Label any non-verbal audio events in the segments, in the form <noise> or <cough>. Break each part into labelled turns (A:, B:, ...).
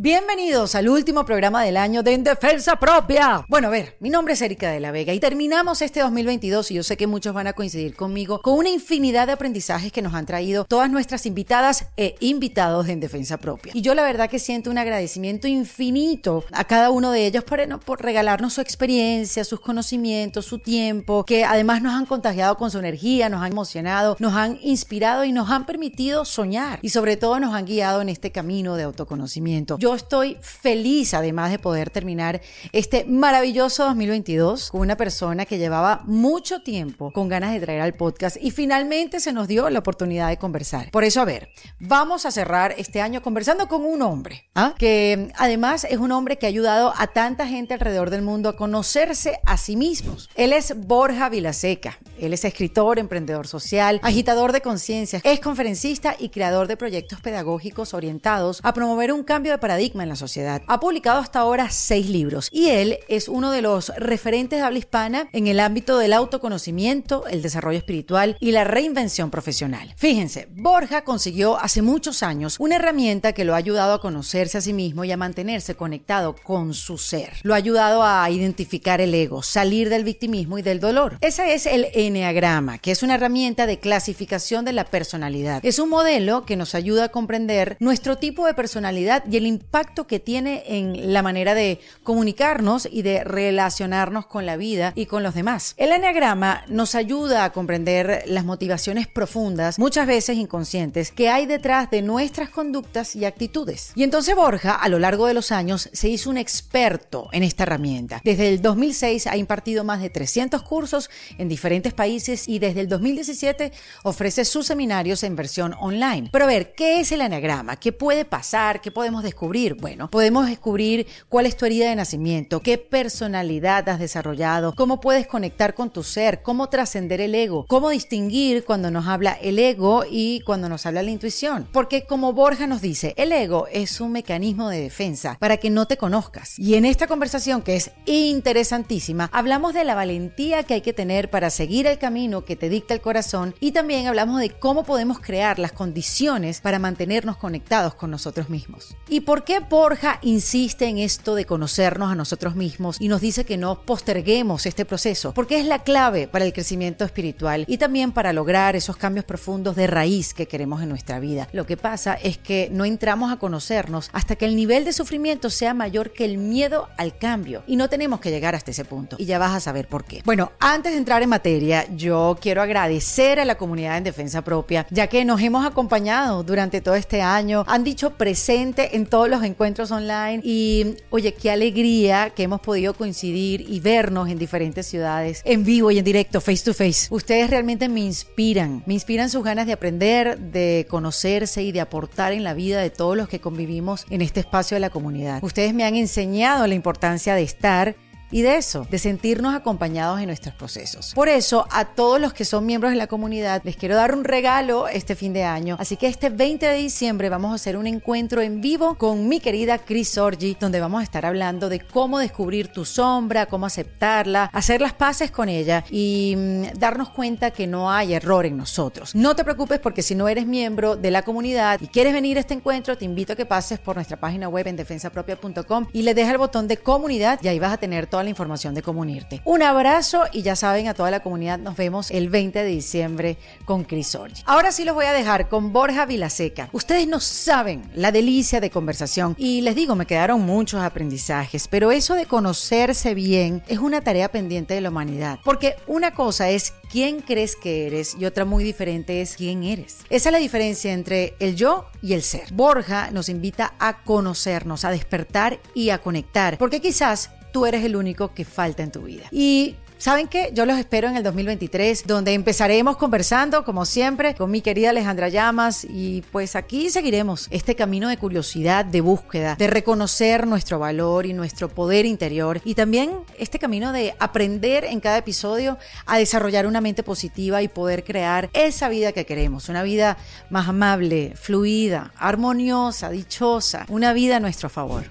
A: Bienvenidos al último programa del año de En Defensa Propia. Bueno, a ver, mi nombre es Erika de la Vega y terminamos este 2022 y yo sé que muchos van a coincidir conmigo con una infinidad de aprendizajes que nos han traído todas nuestras invitadas e invitados de En Defensa Propia. Y yo la verdad que siento un agradecimiento infinito a cada uno de ellos por, no, por regalarnos su experiencia, sus conocimientos, su tiempo, que además nos han contagiado con su energía, nos han emocionado, nos han inspirado y nos han permitido soñar y sobre todo nos han guiado en este camino de autoconocimiento. Estoy feliz además de poder terminar este maravilloso 2022 con una persona que llevaba mucho tiempo con ganas de traer al podcast y finalmente se nos dio la oportunidad de conversar. Por eso, a ver, vamos a cerrar este año conversando con un hombre, ¿ah? que además es un hombre que ha ayudado a tanta gente alrededor del mundo a conocerse a sí mismos. Él es Borja Vilaseca. Él es escritor, emprendedor social, agitador de conciencia, es conferencista y creador de proyectos pedagógicos orientados a promover un cambio de paradigma en la sociedad. Ha publicado hasta ahora seis libros y él es uno de los referentes de habla hispana en el ámbito del autoconocimiento, el desarrollo espiritual y la reinvención profesional. Fíjense, Borja consiguió hace muchos años una herramienta que lo ha ayudado a conocerse a sí mismo y a mantenerse conectado con su ser. Lo ha ayudado a identificar el ego, salir del victimismo y del dolor. Ese es el Enneagrama, que es una herramienta de clasificación de la personalidad. Es un modelo que nos ayuda a comprender nuestro tipo de personalidad y el impacto que tiene en la manera de comunicarnos y de relacionarnos con la vida y con los demás. El enneagrama nos ayuda a comprender las motivaciones profundas, muchas veces inconscientes, que hay detrás de nuestras conductas y actitudes. Y entonces Borja, a lo largo de los años, se hizo un experto en esta herramienta. Desde el 2006 ha impartido más de 300 cursos en diferentes países y desde el 2017 ofrece sus seminarios en versión online. Pero a ver, ¿qué es el enneagrama? ¿Qué puede pasar? ¿Qué podemos descubrir? Bueno, podemos descubrir cuál es tu herida de nacimiento, qué personalidad has desarrollado, cómo puedes conectar con tu ser, cómo trascender el ego, cómo distinguir cuando nos habla el ego y cuando nos habla la intuición. Porque como Borja nos dice, el ego es un mecanismo de defensa para que no te conozcas. Y en esta conversación, que es interesantísima, hablamos de la valentía que hay que tener para seguir el camino que te dicta el corazón y también hablamos de cómo podemos crear las condiciones para mantenernos conectados con nosotros mismos. ¿Y por qué Borja insiste en esto de conocernos a nosotros mismos y nos dice que no posterguemos este proceso? Porque es la clave para el crecimiento espiritual y también para lograr esos cambios profundos de raíz que queremos en nuestra vida. Lo que pasa es que no entramos a conocernos hasta que el nivel de sufrimiento sea mayor que el miedo al cambio y no tenemos que llegar hasta ese punto. Y ya vas a saber por qué. Bueno, antes de entrar en materia, yo quiero agradecer a la comunidad en defensa propia, ya que nos hemos acompañado durante todo este año, han dicho presente en los encuentros online y oye, qué alegría que hemos podido coincidir y vernos en diferentes ciudades, en vivo y en directo, face to face. Ustedes realmente me inspiran, me inspiran sus ganas de aprender, de conocerse y de aportar en la vida de todos los que convivimos en este espacio de la comunidad. Ustedes me han enseñado la importancia de estar y de eso, de sentirnos acompañados en nuestros procesos. Por eso, a todos los que son miembros de la comunidad, les quiero dar un regalo este fin de año. Así que este 20 de diciembre vamos a hacer un encuentro en vivo con mi querida Chris Orgi, donde vamos a estar hablando de cómo descubrir tu sombra, cómo aceptarla, hacer las paces con ella y mm, darnos cuenta que no hay error en nosotros. No te preocupes porque si no eres miembro de la comunidad y quieres venir a este encuentro, te invito a que pases por nuestra página web en defensapropia.com y le dejas el botón de comunidad y ahí vas a tener todo la información de cómo unirte. Un abrazo y ya saben, a toda la comunidad nos vemos el 20 de diciembre con Chris Orgi. Ahora sí los voy a dejar con Borja Vilaseca. Ustedes no saben la delicia de conversación y les digo, me quedaron muchos aprendizajes, pero eso de conocerse bien es una tarea pendiente de la humanidad, porque una cosa es quién crees que eres y otra muy diferente es quién eres. Esa es la diferencia entre el yo y el ser. Borja nos invita a conocernos, a despertar y a conectar, porque quizás tú eres el único que falta en tu vida. Y ¿Saben qué? Yo los espero en el 2023, donde empezaremos conversando, como siempre, con mi querida Alejandra Llamas y pues aquí seguiremos este camino de curiosidad, de búsqueda, de reconocer nuestro valor y nuestro poder interior y también este camino de aprender en cada episodio a desarrollar una mente positiva y poder crear esa vida que queremos, una vida más amable, fluida, armoniosa, dichosa, una vida a nuestro favor,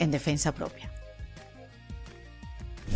A: en defensa propia.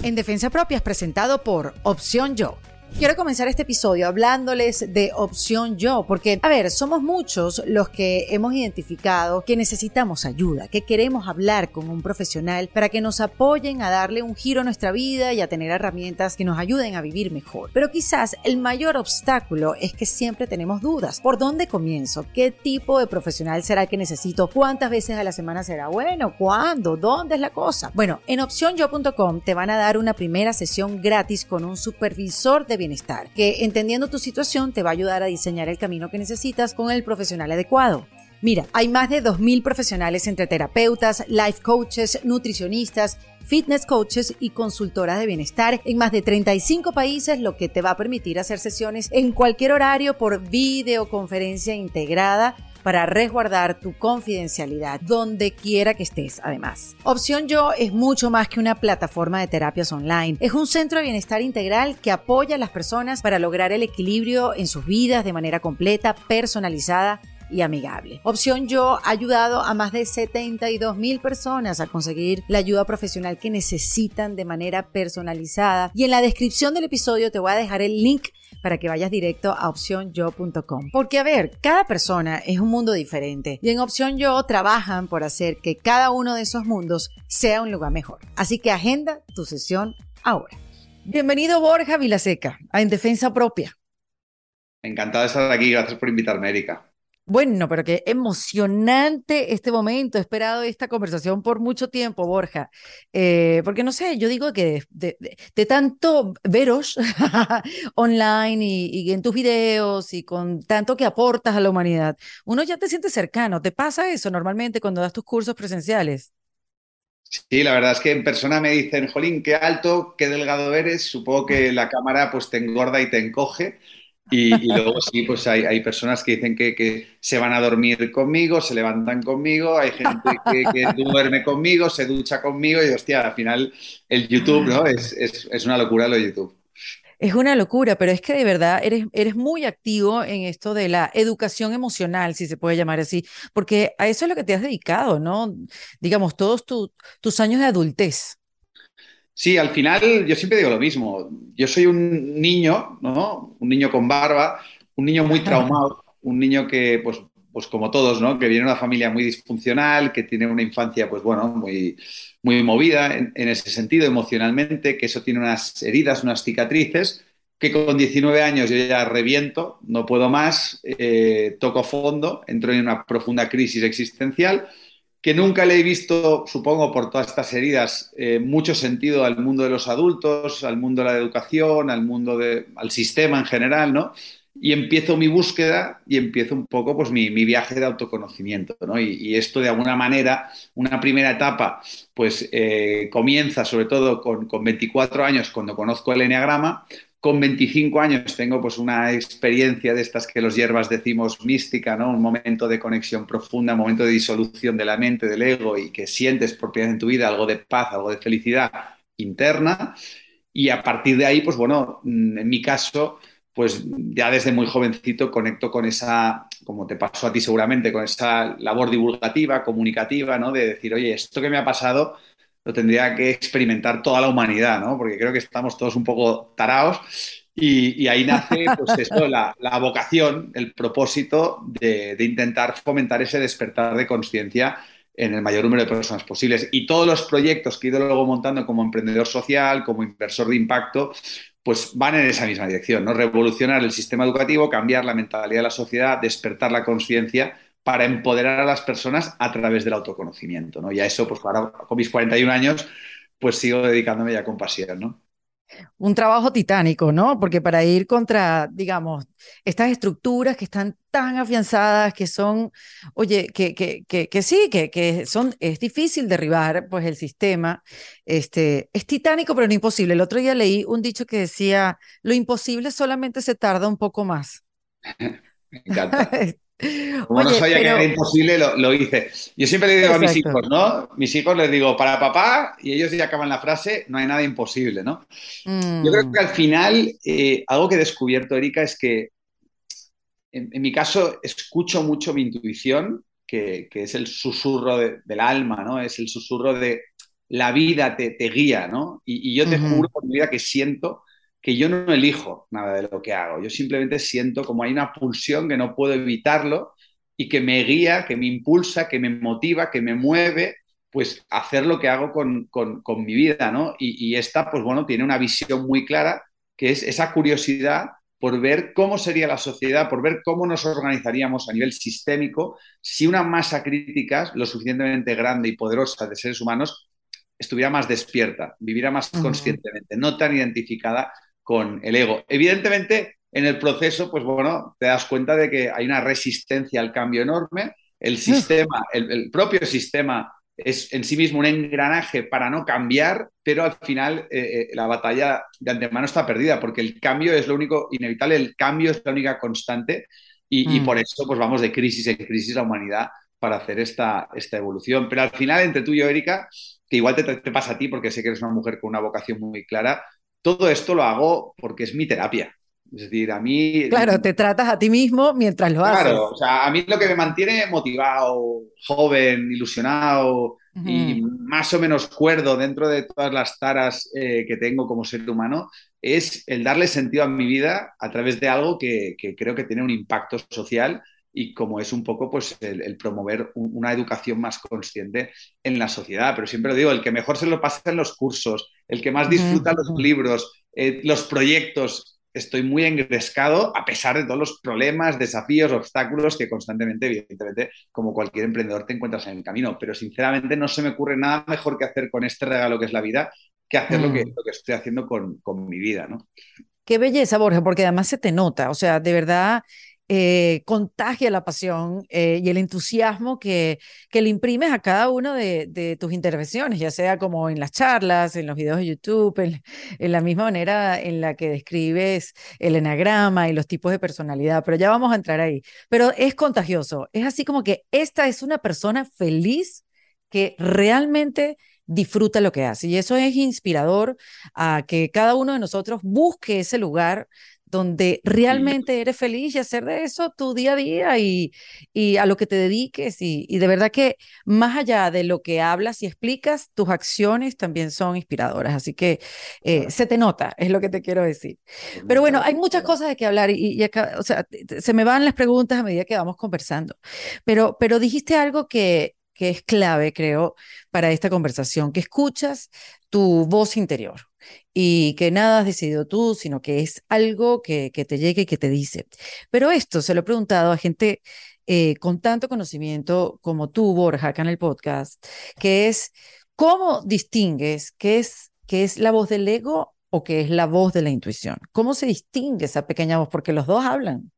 A: En Defensa Propia es presentado por Opción Yo Quiero comenzar este episodio hablándoles de opción yo, porque, a ver, somos muchos los que hemos identificado que necesitamos ayuda, que queremos hablar con un profesional para que nos apoyen a darle un giro a nuestra vida y a tener herramientas que nos ayuden a vivir mejor. Pero quizás el mayor obstáculo es que siempre tenemos dudas. ¿Por dónde comienzo? ¿Qué tipo de profesional será el que necesito? ¿Cuántas veces a la semana será bueno? ¿Cuándo? ¿Dónde es la cosa? Bueno, en opcionyo.com te van a dar una primera sesión gratis con un supervisor de bienestar, que entendiendo tu situación te va a ayudar a diseñar el camino que necesitas con el profesional adecuado. Mira, hay más de 2.000 profesionales entre terapeutas, life coaches, nutricionistas, fitness coaches y consultoras de bienestar en más de 35 países, lo que te va a permitir hacer sesiones en cualquier horario por videoconferencia integrada para resguardar tu confidencialidad donde quiera que estés además. Opción Yo es mucho más que una plataforma de terapias online. Es un centro de bienestar integral que apoya a las personas para lograr el equilibrio en sus vidas de manera completa, personalizada y amigable. Opción Yo ha ayudado a más de 72 mil personas a conseguir la ayuda profesional que necesitan de manera personalizada y en la descripción del episodio te voy a dejar el link para que vayas directo a opcionyo.com. Porque a ver, cada persona es un mundo diferente y en Opción Yo trabajan por hacer que cada uno de esos mundos sea un lugar mejor. Así que agenda tu sesión ahora. Bienvenido Borja Vilaseca a En Defensa Propia.
B: Encantado de estar aquí, gracias por invitarme, Erika.
A: Bueno, pero qué emocionante este momento. He esperado esta conversación por mucho tiempo, Borja. Eh, porque no sé, yo digo que de, tanto veros <laughs> online y, en tus videos y con tanto que aportas a la humanidad, uno ya te siente cercano. ¿Te pasa eso normalmente cuando das tus cursos presenciales?
B: Sí, la verdad es que en persona me dicen, Jolín, qué alto, qué delgado eres. Supongo que la cámara pues te engorda y te encoge y, luego sí, pues hay, personas que dicen que, se van a dormir conmigo, se levantan conmigo, hay gente que, <laughs> duerme conmigo, se ducha conmigo y hostia, al final el YouTube, ¿no? Es, una locura lo de YouTube.
A: Es una locura, pero es que de verdad eres, eres muy activo en esto de la educación emocional, si se puede llamar así, porque a eso es lo que te has dedicado, ¿no? Digamos, todos tus años de adultez.
B: Sí, al final yo siempre digo lo mismo. Yo soy un niño, ¿no? Un niño con barba, un niño muy traumado, un niño que, pues, pues como todos, ¿no? Que viene de una familia muy disfuncional, que tiene una infancia, pues bueno, muy, muy movida en, ese sentido emocionalmente, que eso tiene unas heridas, unas cicatrices, que con 19 años yo ya reviento, no puedo más, eh, toco fondo, entro en una profunda crisis existencial que nunca le he visto, supongo, por todas estas heridas, eh, mucho sentido al mundo de los adultos, al mundo de la educación, al mundo de, al sistema en general, ¿no? Y empiezo mi búsqueda y empiezo un poco pues, mi, viaje de autoconocimiento, ¿no? Y, esto de alguna manera, una primera etapa, pues eh, comienza sobre todo con, con 24 años cuando conozco el Enneagrama, con 25 años tengo pues una experiencia de estas que los hierbas decimos mística, ¿no? Un momento de conexión profunda, un momento de disolución de la mente, del ego y que sientes vez en tu vida algo de paz, algo de felicidad interna. Y a partir de ahí, pues bueno, mm, en mi caso, pues ya desde muy jovencito conecto con esa, como te pasó a ti seguramente, con esa labor divulgativa, comunicativa, ¿no? De decir, oye, esto que me ha pasado lo tendría que experimentar toda la humanidad, ¿no? Porque creo que estamos todos un poco taraos y, ahí nace pues <laughs> esto, la, vocación, el propósito de, intentar fomentar ese despertar de conciencia en el mayor número de personas posibles. Y todos los proyectos que he ido luego montando como emprendedor social, como inversor de impacto, pues van en esa misma dirección, ¿no? Revolucionar el sistema educativo, cambiar la mentalidad de la sociedad, despertar la conciencia para empoderar a las personas a través del autoconocimiento, ¿no? Y a eso, pues ahora con mis 41 años, pues sigo dedicándome ya con pasión, ¿no?
A: un trabajo titánico, ¿no? Porque para ir contra, digamos, estas estructuras que están tan afianzadas, que son, oye, que, que, que, sí, que, que son, es difícil derribar, pues el sistema, este, es titánico, pero no imposible. El otro día leí un dicho que decía, lo imposible solamente se tarda un poco más. <laughs>
B: Me encanta. <laughs> Como no sabía que era imposible, lo, hice. Yo siempre le digo a mis hijos, ¿no? Mis hijos les digo, para papá, y ellos ya acaban la frase, no hay nada imposible, ¿no? Yo creo mm. que al final, eh, algo que he descubierto, Erika, es que en, mi caso escucho mucho mi intuición, que, es el susurro del alma, ¿no? Es el susurro de la vida te, guía, ¿no? Y, yo te juro por mi vida que siento que yo no elijo nada de lo que hago. Yo simplemente siento como hay una pulsión que no puedo evitarlo y que me guía, que me impulsa, que me motiva, que me mueve, pues hacer lo que hago con, mi vida, ¿no? Y, y, esta, pues bueno, tiene una visión muy clara, que es esa curiosidad por ver cómo sería la sociedad, por ver cómo nos organizaríamos a nivel sistémico si una masa crítica lo suficientemente grande y poderosa de seres humanos estuviera más despierta, viviera más conscientemente, no tan identificada con el ego. Evidentemente, en el proceso, pues bueno, te das cuenta de que hay una resistencia al cambio enorme. El mm. sistema, el, propio sistema es en sí mismo un engranaje para no cambiar, pero al final eh, eh, la batalla de antemano está perdida, porque el cambio es lo único inevitable, el cambio es la única constante y, mm. por eso pues vamos de crisis en crisis la humanidad para hacer esta, esta evolución. Pero al final, entre tú y yo, Erika, que igual te, te, pasa a ti, porque sé que eres una mujer con una vocación muy clara, todo esto lo hago porque es mi terapia. Es decir, a mí...
A: Claro, te tratas a ti mismo mientras lo haces.
B: Claro, o sea, a mí lo que me mantiene motivado, joven, ilusionado y más o menos cuerdo dentro de todas las taras eh, que tengo como ser humano es el darle sentido a mi vida a través de algo que, creo que tiene un impacto social y como es un poco pues el, promover una educación más consciente en la sociedad. Pero siempre lo digo, el que mejor se lo pasa en los cursos, el que más disfruta los libros, eh, los proyectos. Estoy muy engrescado a pesar de todos los problemas, desafíos, obstáculos que constantemente, evidentemente, como cualquier emprendedor te encuentras en el camino. Pero sinceramente no se me ocurre nada mejor que hacer con este regalo que es la vida que hacer lo, que, mm. lo que estoy haciendo con, con mi vida, ¿no?
A: Qué belleza, Borja, porque además se te nota, o sea, de verdad eh, contagia la pasión eh, y el entusiasmo que, que le imprimes a cada una de, tus intervenciones, ya sea como en las charlas, en los videos de YouTube, en, en, la misma manera en la que describes el enagrama y los tipos de personalidad, pero ya vamos a entrar ahí. Pero es contagioso, es así como que esta es una persona feliz que realmente disfruta lo que hace. Y eso es inspirador a que cada uno de nosotros busque ese lugar donde realmente eres feliz y hacer de eso tu día a día y, y a lo que te dediques. Y, y, de verdad que más allá de lo que hablas y explicas, tus acciones también son inspiradoras. Así que eh, se te nota, es lo que te quiero decir. Pero bueno, hay muchas cosas de que hablar y, y acá, o sea, se me van las preguntas a medida que vamos conversando. Pero, pero dijiste algo que, que es clave, creo, para esta conversación, que escuchas tu voz interior y que nada has decidido tú, sino que es algo que, te llega y que te dice. Pero esto se lo he preguntado a gente eh, con tanto conocimiento como tú, Borja, acá en el podcast, que es cómo distingues qué es, qué es la voz del ego o qué es la voz de la intuición. ¿Cómo se distingue esa pequeña voz? Porque los dos hablan.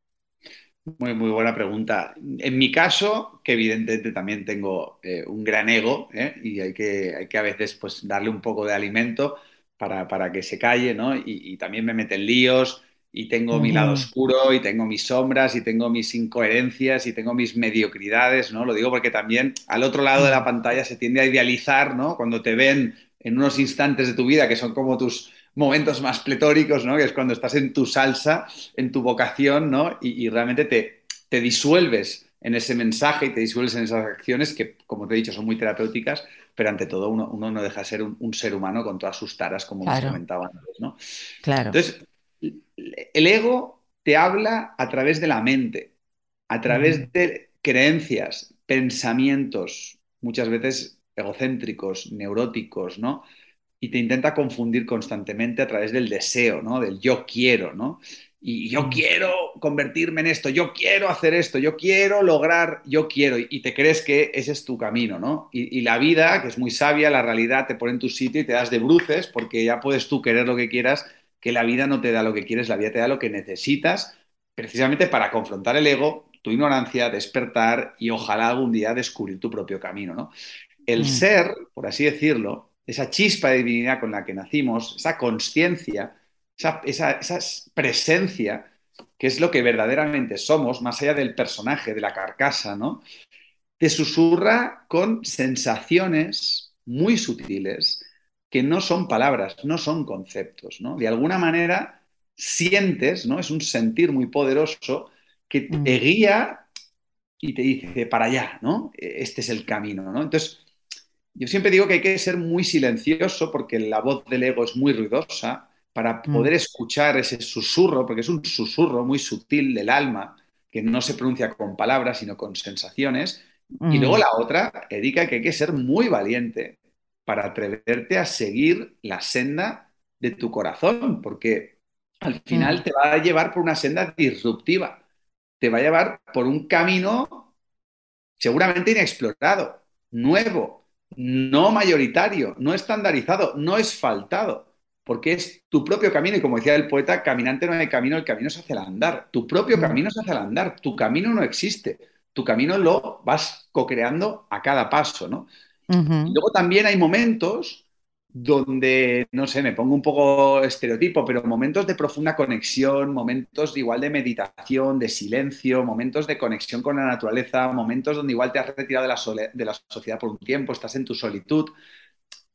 B: Muy, muy buena pregunta. En mi caso, que evidentemente también tengo eh, un gran ego ¿eh? y hay que, hay que a veces pues, darle un poco de alimento, para, que se calle, ¿no? Y, también me meten líos y tengo mi lado oscuro y tengo mis sombras y tengo mis incoherencias y tengo mis mediocridades, ¿no? Lo digo porque también al otro lado de la pantalla se tiende a idealizar, ¿no? Cuando te ven en unos instantes de tu vida que son como tus momentos más pletóricos, ¿no? Que es cuando estás en tu salsa, en tu vocación, ¿no? Y, realmente te, te disuelves en ese mensaje y te disuelves en esas acciones que, como te he dicho, son muy terapéuticas, pero ante todo uno, no deja de ser un, ser humano con todas sus taras, como claro. comentaba antes, ¿no?
A: Claro.
B: Entonces, el ego te habla a través de la mente, a través de creencias, pensamientos, muchas veces egocéntricos, neuróticos, ¿no? Y te intenta confundir constantemente a través del deseo, ¿no? Del yo quiero, ¿no? Y yo mm. quiero convertirme en esto, yo quiero hacer esto, yo quiero lograr, yo quiero, y te crees que ese es tu camino, ¿no? Y, la vida, que es muy sabia, la realidad te pone en tu sitio y te das de bruces porque ya puedes tú querer lo que quieras, que la vida no te da lo que quieres, la vida te da lo que necesitas precisamente para confrontar el ego, tu ignorancia, despertar y ojalá algún día descubrir tu propio camino, ¿no? El mm. ser, por así decirlo, esa chispa de divinidad con la que nacimos, esa conciencia, esa, presencia, que es lo que verdaderamente somos, más allá del personaje, de la carcasa, ¿no? Te susurra con sensaciones muy sutiles que no son palabras, no son conceptos, ¿no? De alguna manera sientes, ¿no? Es un sentir muy poderoso que te mm. guía y te dice para allá, ¿no? Este es el camino, ¿no? Entonces, yo siempre digo que hay que ser muy silencioso porque la voz del ego es muy ruidosa para mm. poder escuchar ese susurro, porque es un susurro muy sutil del alma que no se pronuncia con palabras, sino con sensaciones. Y luego mm. la otra, Erika, que hay que ser muy valiente para atreverte a seguir la senda de tu corazón, porque al final mm. te va a llevar por una senda disruptiva, te va a llevar por un camino seguramente inexplorado, nuevo, no mayoritario, no estandarizado, no esfaltado porque es tu propio camino y como decía el poeta, caminante no hay camino, el camino se hace al andar. Tu propio mm. camino se hace al andar, tu camino no existe, tu camino lo vas co-creando a cada paso, ¿no? y luego también hay momentos donde, no sé, me pongo un poco estereotipo, pero momentos de profunda conexión, momentos igual de meditación, de silencio, momentos de conexión con la naturaleza, momentos donde igual te has retirado de la, de la sociedad por un tiempo, estás en tu solitud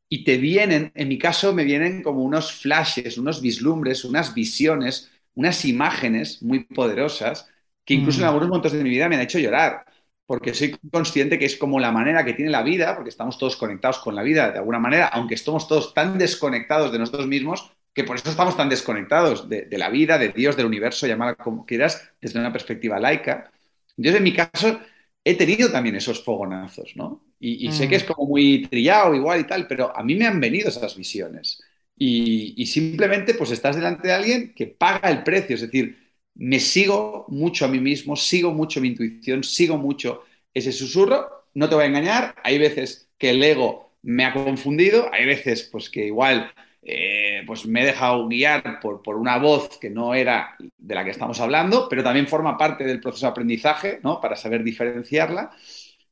B: y te vienen, en mi caso me vienen como unos flashes, unos vislumbres, unas visiones, unas imágenes muy poderosas que incluso en mm. algunos momentos de mi vida me han hecho llorar, porque soy consciente que es como la manera que tiene la vida, porque estamos todos conectados con la vida de alguna manera, aunque estamos todos tan desconectados de nosotros mismos, que por eso estamos tan desconectados de, de la vida, de Dios, del universo, llamar como quieras, desde una perspectiva laica. Entonces, en mi caso, he tenido también esos fogonazos, ¿no? Y, sé que es mm. como muy trillado igual y tal, pero a mí me han venido esas visiones. Y, simplemente pues estás delante de alguien que paga el precio, es decir, me sigo mucho a mí mismo, sigo mucho mi intuición, sigo mucho ese susurro, no te voy a engañar, hay veces que el ego me ha confundido, hay veces pues que igual eh, pues me he dejado guiar por, por, una voz que no era de la que estamos hablando, pero también forma parte del proceso de aprendizaje, ¿no? Para saber diferenciarla.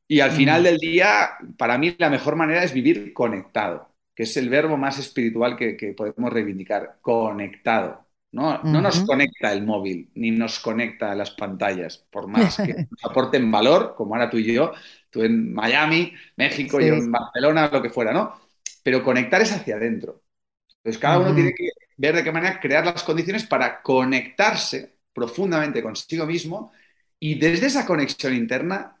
B: Y al final mm. del día, para mí la mejor manera es vivir conectado, que es el verbo más espiritual que, podemos reivindicar, conectado. ¿no? no nos conecta el móvil, ni nos conecta las pantallas, por más que <laughs> nos aporten valor, como ahora tú y yo, tú en Miami, México, y yo en Barcelona, lo que fuera, ¿no? Pero conectar es hacia adentro. Entonces, cada uno tiene que ver de qué manera crear las condiciones para conectarse profundamente consigo mismo y desde esa conexión interna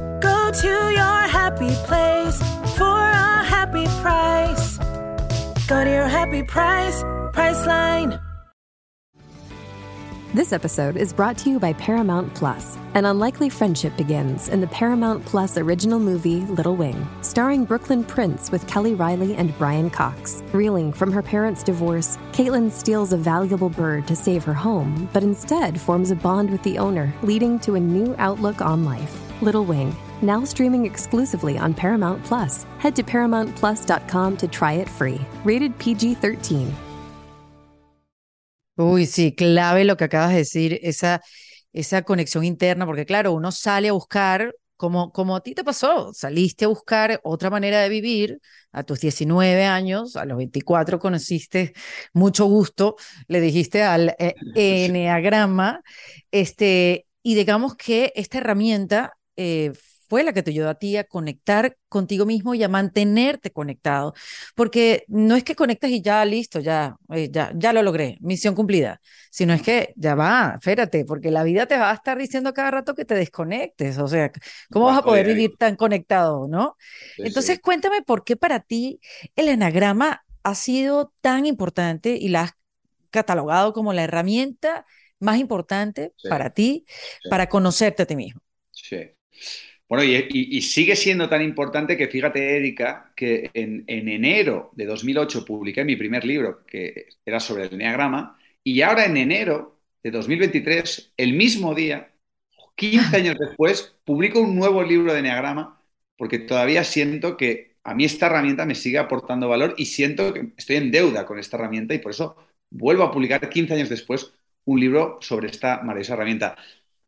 C: Go to your happy place for a happy price. Go to your happy price, Priceline.
D: This episode is brought to you by Paramount Plus. An unlikely friendship begins in the Paramount Plus original movie Little Wing, starring Brooklyn Prince with Kelly Riley and Brian Cox. Reeling from her parents' divorce, Caitlin steals a valuable bird to save her home, but instead forms a bond with the owner, leading to a new outlook on life. Little Wing, now streaming exclusively on Paramount Plus. Head to ParamountPlus.com to try it free. Rated PG 13.
A: Uy, sí, clave lo que acabas de decir, esa, esa conexión interna, porque claro, uno sale a buscar, como, como a ti te pasó, saliste a buscar otra manera de vivir a tus 19 años, a los 24 conociste mucho gusto, le dijiste al eh, enneagrama, este, y digamos que esta herramienta eh, fue la que te ayudó a ti a conectar contigo mismo y a mantenerte conectado, porque no es que conectes y ya listo, ya, eh, ya, ya lo logré, misión cumplida, sino es que ya va, espérate, porque la vida te va a estar diciendo cada rato que te desconectes, o sea, ¿cómo vas a poder vivir tan conectado, no? Entonces, cuéntame por qué para ti el enagrama ha sido tan importante y la has catalogado como la herramienta más importante para ti, para conocerte a ti mismo.
B: Sí. Bueno, y, sigue siendo tan importante que fíjate, Erika, que en, enero de 2008 publiqué mi primer libro, que era sobre el Enneagrama, y ahora en enero de 2023, el mismo día, 15 años después, publico un nuevo libro de Enneagrama, porque todavía siento que a mí esta herramienta me sigue aportando valor y siento que estoy en deuda con esta herramienta y por eso vuelvo a publicar 15 años después un libro sobre esta maravillosa herramienta.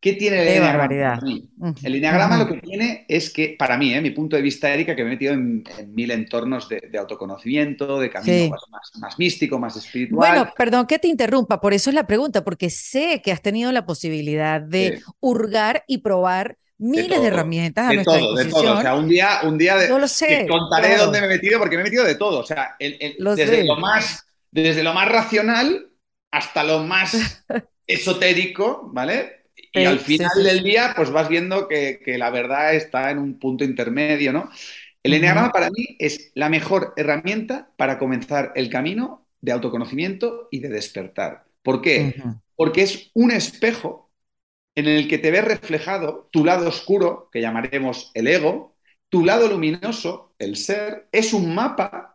B: ¿Qué tiene el Enneagrama? El Enneagrama lo que tiene es que, para mí, ¿eh? mi punto de vista, Erika, que me he metido en, mil entornos de, autoconocimiento, de camino más, místico, más espiritual.
A: Bueno, perdón que te interrumpa, por eso es la pregunta, porque sé que has tenido la posibilidad de hurgar y probar miles de, herramientas
B: de todo, De todo, o sea, un día, un día de, lo sé, contaré dónde me he metido, porque me he metido de todo, o sea, desde, lo más, desde lo más racional hasta lo más <laughs> esotérico, ¿vale? Y al final del día, pues vas viendo que, la verdad está en un punto intermedio, ¿no? El Enneagrama para mí es la mejor herramienta para comenzar el camino de autoconocimiento y de despertar. ¿Por qué? Porque es un espejo en el que te ves reflejado tu lado oscuro, que llamaremos el ego, tu lado luminoso, el ser, es un mapa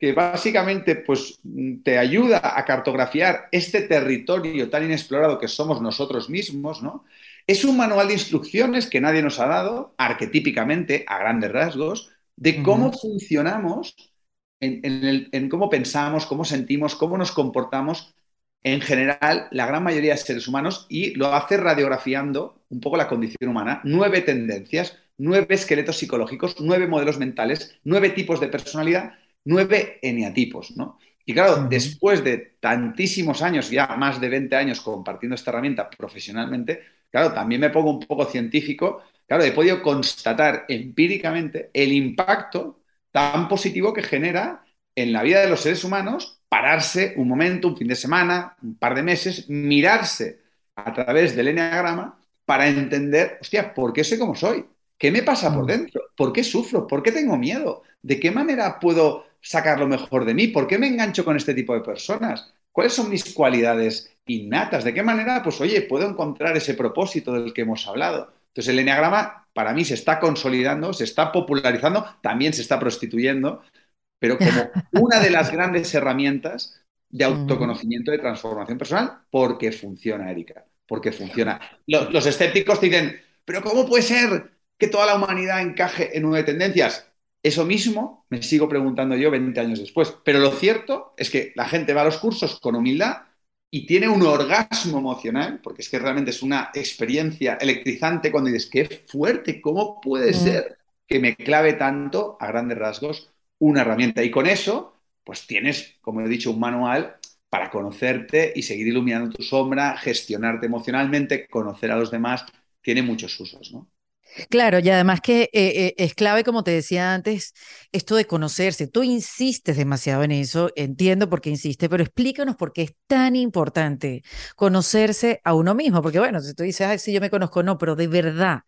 B: que básicamente pues, te ayuda a cartografiar este territorio tan inexplorado que somos nosotros mismos, ¿no? Es un manual de instrucciones que nadie nos ha dado, arquetípicamente, a grandes rasgos, de cómo funcionamos, en, cómo pensamos, cómo sentimos, cómo nos comportamos en general, la gran mayoría de seres humanos, y lo hace radiografiando un poco la condición humana. Nueve tendencias, nueve esqueletos psicológicos, nueve modelos mentales, nueve tipos de personalidad nueve eneatipos, ¿no? Y claro, después de tantísimos años, ya más de 20 años compartiendo esta herramienta profesionalmente, claro, también me pongo un poco científico, claro, he podido constatar empíricamente el impacto tan positivo que genera en la vida de los seres humanos pararse un momento, un fin de semana, un par de meses, mirarse a través del eneagrama para entender, hostia, ¿por qué soy como soy? ¿Qué me pasa por dentro? ¿Por qué sufro? ¿Por qué tengo miedo? ¿De qué manera puedo sacar lo mejor de mí? ¿Por qué me engancho con este tipo de personas? ¿Cuáles son mis cualidades innatas? ¿De qué manera, pues oye, puedo encontrar ese propósito del que hemos hablado? Entonces el enneagrama para mí se está consolidando, se está popularizando, también se está prostituyendo, pero como <laughs> una de las grandes herramientas de autoconocimiento, de transformación personal, porque funciona, Erika, porque funciona. Los, los escépticos te dicen, pero ¿cómo puede ser que toda la humanidad encaje en nueve tendencias? Eso mismo me sigo preguntando yo 20 años después. Pero lo cierto es que la gente va a los cursos con humildad y tiene un orgasmo emocional, porque es que realmente es una experiencia electrizante cuando dices, qué fuerte, ¿cómo puede mm. ser que me clave tanto a grandes rasgos una herramienta? Y con eso, pues tienes, como he dicho, un manual para conocerte y seguir iluminando tu sombra, gestionarte emocionalmente, conocer a los demás, tiene muchos usos, ¿no?
A: Claro, y además que eh, eh, es clave, como te decía antes, esto de conocerse. Tú insistes demasiado en eso, entiendo por qué insiste, pero explícanos por qué es tan importante conocerse a uno mismo, porque bueno, si tú dices, ay, sí, yo me conozco, no, pero de verdad,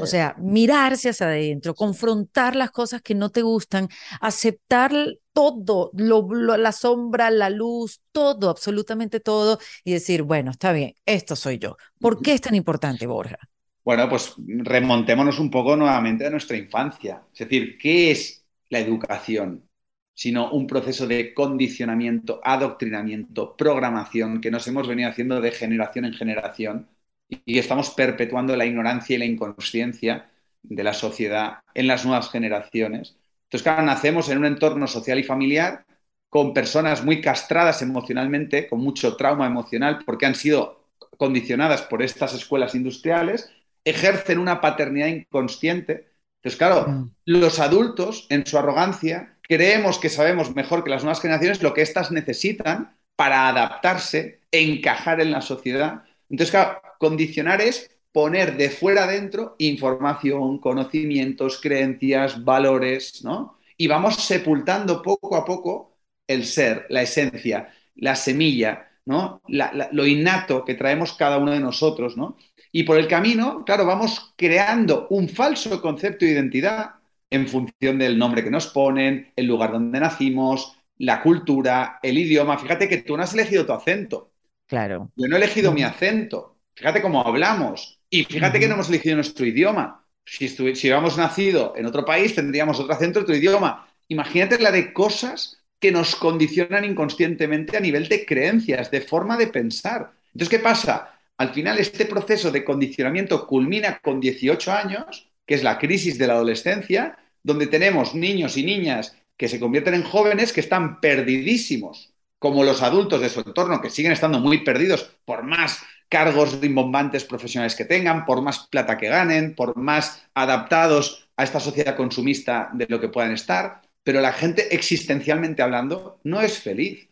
A: o sea, mirarse hacia adentro, confrontar las cosas que no te gustan, aceptar todo, la sombra, la luz, todo, absolutamente todo, y decir, bueno, está bien, esto soy yo. ¿Por qué es tan importante, Borja?
B: Bueno, pues remontémonos un poco nuevamente a nuestra infancia. Es decir, ¿qué es la educación? Sino un proceso de condicionamiento, adoctrinamiento, programación que nos hemos venido haciendo de generación en generación y estamos perpetuando la ignorancia y la inconsciencia de la sociedad en las nuevas generaciones. Entonces, claro, nacemos en un entorno social y familiar con personas muy castradas emocionalmente, con mucho trauma emocional, porque han sido condicionadas por estas escuelas industriales ejercen una paternidad inconsciente. Entonces, claro, mm. los adultos, en su arrogancia, creemos que sabemos mejor que las nuevas generaciones lo que éstas necesitan para adaptarse, encajar en la sociedad. Entonces, claro, condicionar es poner de fuera adentro información, conocimientos, creencias, valores, ¿no? Y vamos sepultando poco a poco el ser, la esencia, la semilla, ¿no? lo innato que traemos cada uno de nosotros, ¿no? Y por el camino, claro, vamos creando un falso concepto de identidad en función del nombre que nos ponen, el lugar donde nacimos, la cultura, el idioma. Fíjate que tú no has elegido tu acento.
A: Claro.
B: Yo no he elegido mi acento. Fíjate cómo hablamos. Y fíjate que no hemos elegido nuestro idioma. Si, si hubiéramos nacido en otro país, tendríamos otro acento, otro idioma. Imagínate la de cosas que nos condicionan inconscientemente a nivel de creencias, de forma de pensar. Entonces, ¿qué pasa? Al final, este proceso de condicionamiento culmina con 18 años, que es la crisis de la adolescencia, donde tenemos niños y niñas que se convierten en jóvenes que están perdidísimos, como los adultos de su entorno, que siguen estando muy perdidos por más cargos rimbombantes profesionales que tengan, por más plata que ganen, por más adaptados a esta sociedad consumista de lo que puedan estar pero la gente existencialmente hablando no es feliz.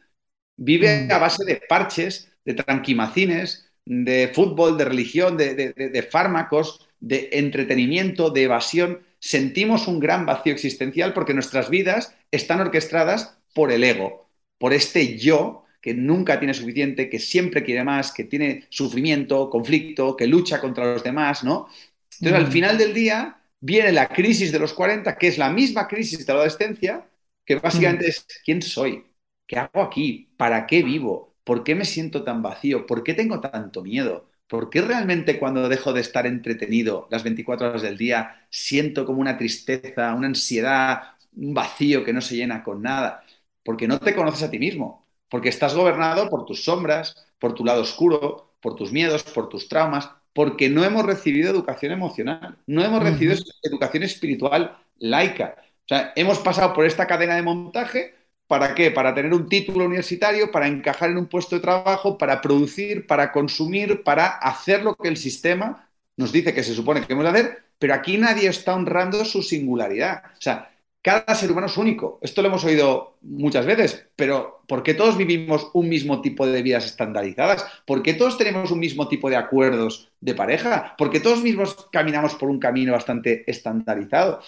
B: Vive mm. a base de parches, de tranquimacines, de fútbol, de religión, de, fármacos, de entretenimiento, de evasión. Sentimos un gran vacío existencial porque nuestras vidas están orquestadas por el ego, por este yo que nunca tiene suficiente, que siempre quiere más, que tiene sufrimiento, conflicto, que lucha contra los demás, ¿no? Entonces, al mm. final del día, viene la crisis de los 40, que es la misma crisis de la adolescencia, que básicamente mm. es ¿quién soy? ¿Qué hago aquí? ¿Para qué vivo? ¿Por qué me siento tan vacío? ¿Por qué tengo tanto miedo? ¿Por qué realmente cuando dejo de estar entretenido las 24 horas del día siento como una tristeza, una ansiedad, un vacío que no se llena con nada? Porque no te conoces a ti mismo, porque estás gobernado por tus sombras, por tu lado oscuro, por tus miedos, por tus traumas, porque no hemos recibido educación emocional, no hemos recibido educación espiritual laica. O sea, hemos pasado por esta cadena de montaje, ¿para qué? Para tener un título universitario, para encajar en un puesto de trabajo, para producir, para consumir, para hacer lo que el sistema nos dice que se supone que hemos de hacer, pero aquí nadie está honrando su singularidad. O sea, cada ser humano es único. Esto lo hemos oído muchas veces, pero ¿por qué todos vivimos un mismo tipo de vidas estandarizadas? ¿Por qué todos tenemos un mismo tipo de acuerdos de pareja? ¿Por qué todos mismos caminamos por un camino bastante estandarizado?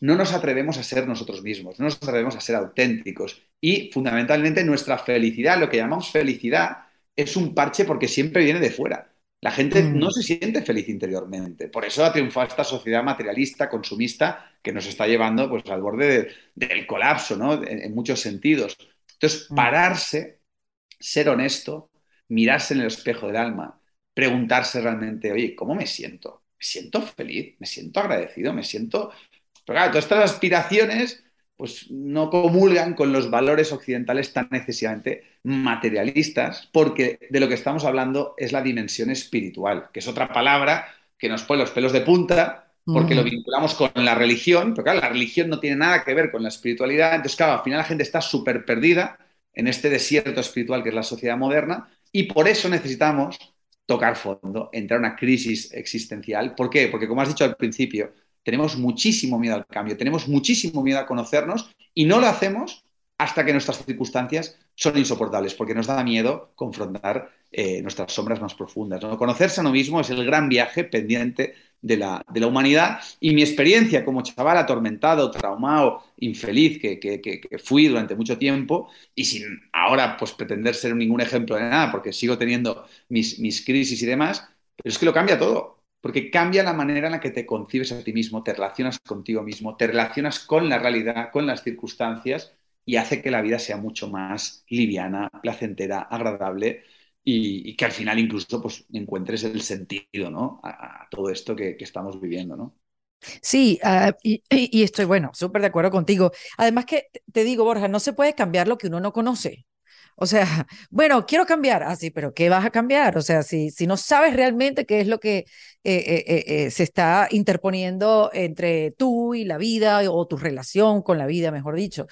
B: No nos atrevemos a ser nosotros mismos, no nos atrevemos a ser auténticos. Y fundamentalmente nuestra felicidad, lo que llamamos felicidad, es un parche porque siempre viene de fuera. La gente mm. no se siente feliz interiormente. Por eso ha triunfado esta sociedad materialista, consumista, que nos está llevando pues, al borde del colapso, ¿no? En, muchos sentidos. Entonces, mm. pararse, ser honesto, mirarse en el espejo del alma, preguntarse realmente, oye, ¿cómo me siento? ¿Me siento feliz? ¿Me siento agradecido? ¿Me siento...? Pero claro, todas estas aspiraciones pues no comulgan con los valores occidentales tan excesivamente materialistas, porque de lo que estamos hablando es la dimensión espiritual, que es otra palabra que nos pone los pelos de punta, porque lo vinculamos con la religión, pero claro, la religión no tiene nada que ver con la espiritualidad, entonces claro, al final la gente está súper perdida en este desierto espiritual que es la sociedad moderna, y por eso necesitamos tocar fondo, entrar en una crisis existencial. ¿Por qué? Porque como has dicho al principio, tenemos muchísimo miedo al cambio, tenemos muchísimo miedo a conocernos y no lo hacemos hasta que nuestras circunstancias son insoportables, porque nos da miedo confrontar eh, nuestras sombras más profundas. Conocerse a uno mismo es el gran viaje pendiente de la, de la, humanidad y mi experiencia como chaval atormentado, traumado, infeliz que, que, fui durante mucho tiempo y sin ahora pues pretender ser ningún ejemplo de nada, porque sigo teniendo mis, mis crisis y demás, pero es que lo cambia todo porque cambia la manera en la que te concibes a ti mismo, te relacionas contigo mismo, te relacionas con la realidad, con las circunstancias y hace que la vida sea mucho más liviana, placentera, agradable y, que al final incluso pues, encuentres el sentido ¿no? a, todo esto que, estamos viviendo. ¿no?
A: Sí, ah, y, estoy, bueno, súper de acuerdo contigo. Además que te digo, Borja, no se puede cambiar lo que uno no conoce. O sea, <laughs> bueno, quiero cambiar, así, ah, pero ¿qué vas a cambiar? O sea, si, si no sabes realmente qué es lo que eh, eh, eh, se está interponiendo entre tú y la vida o tu relación con la vida, mejor dicho.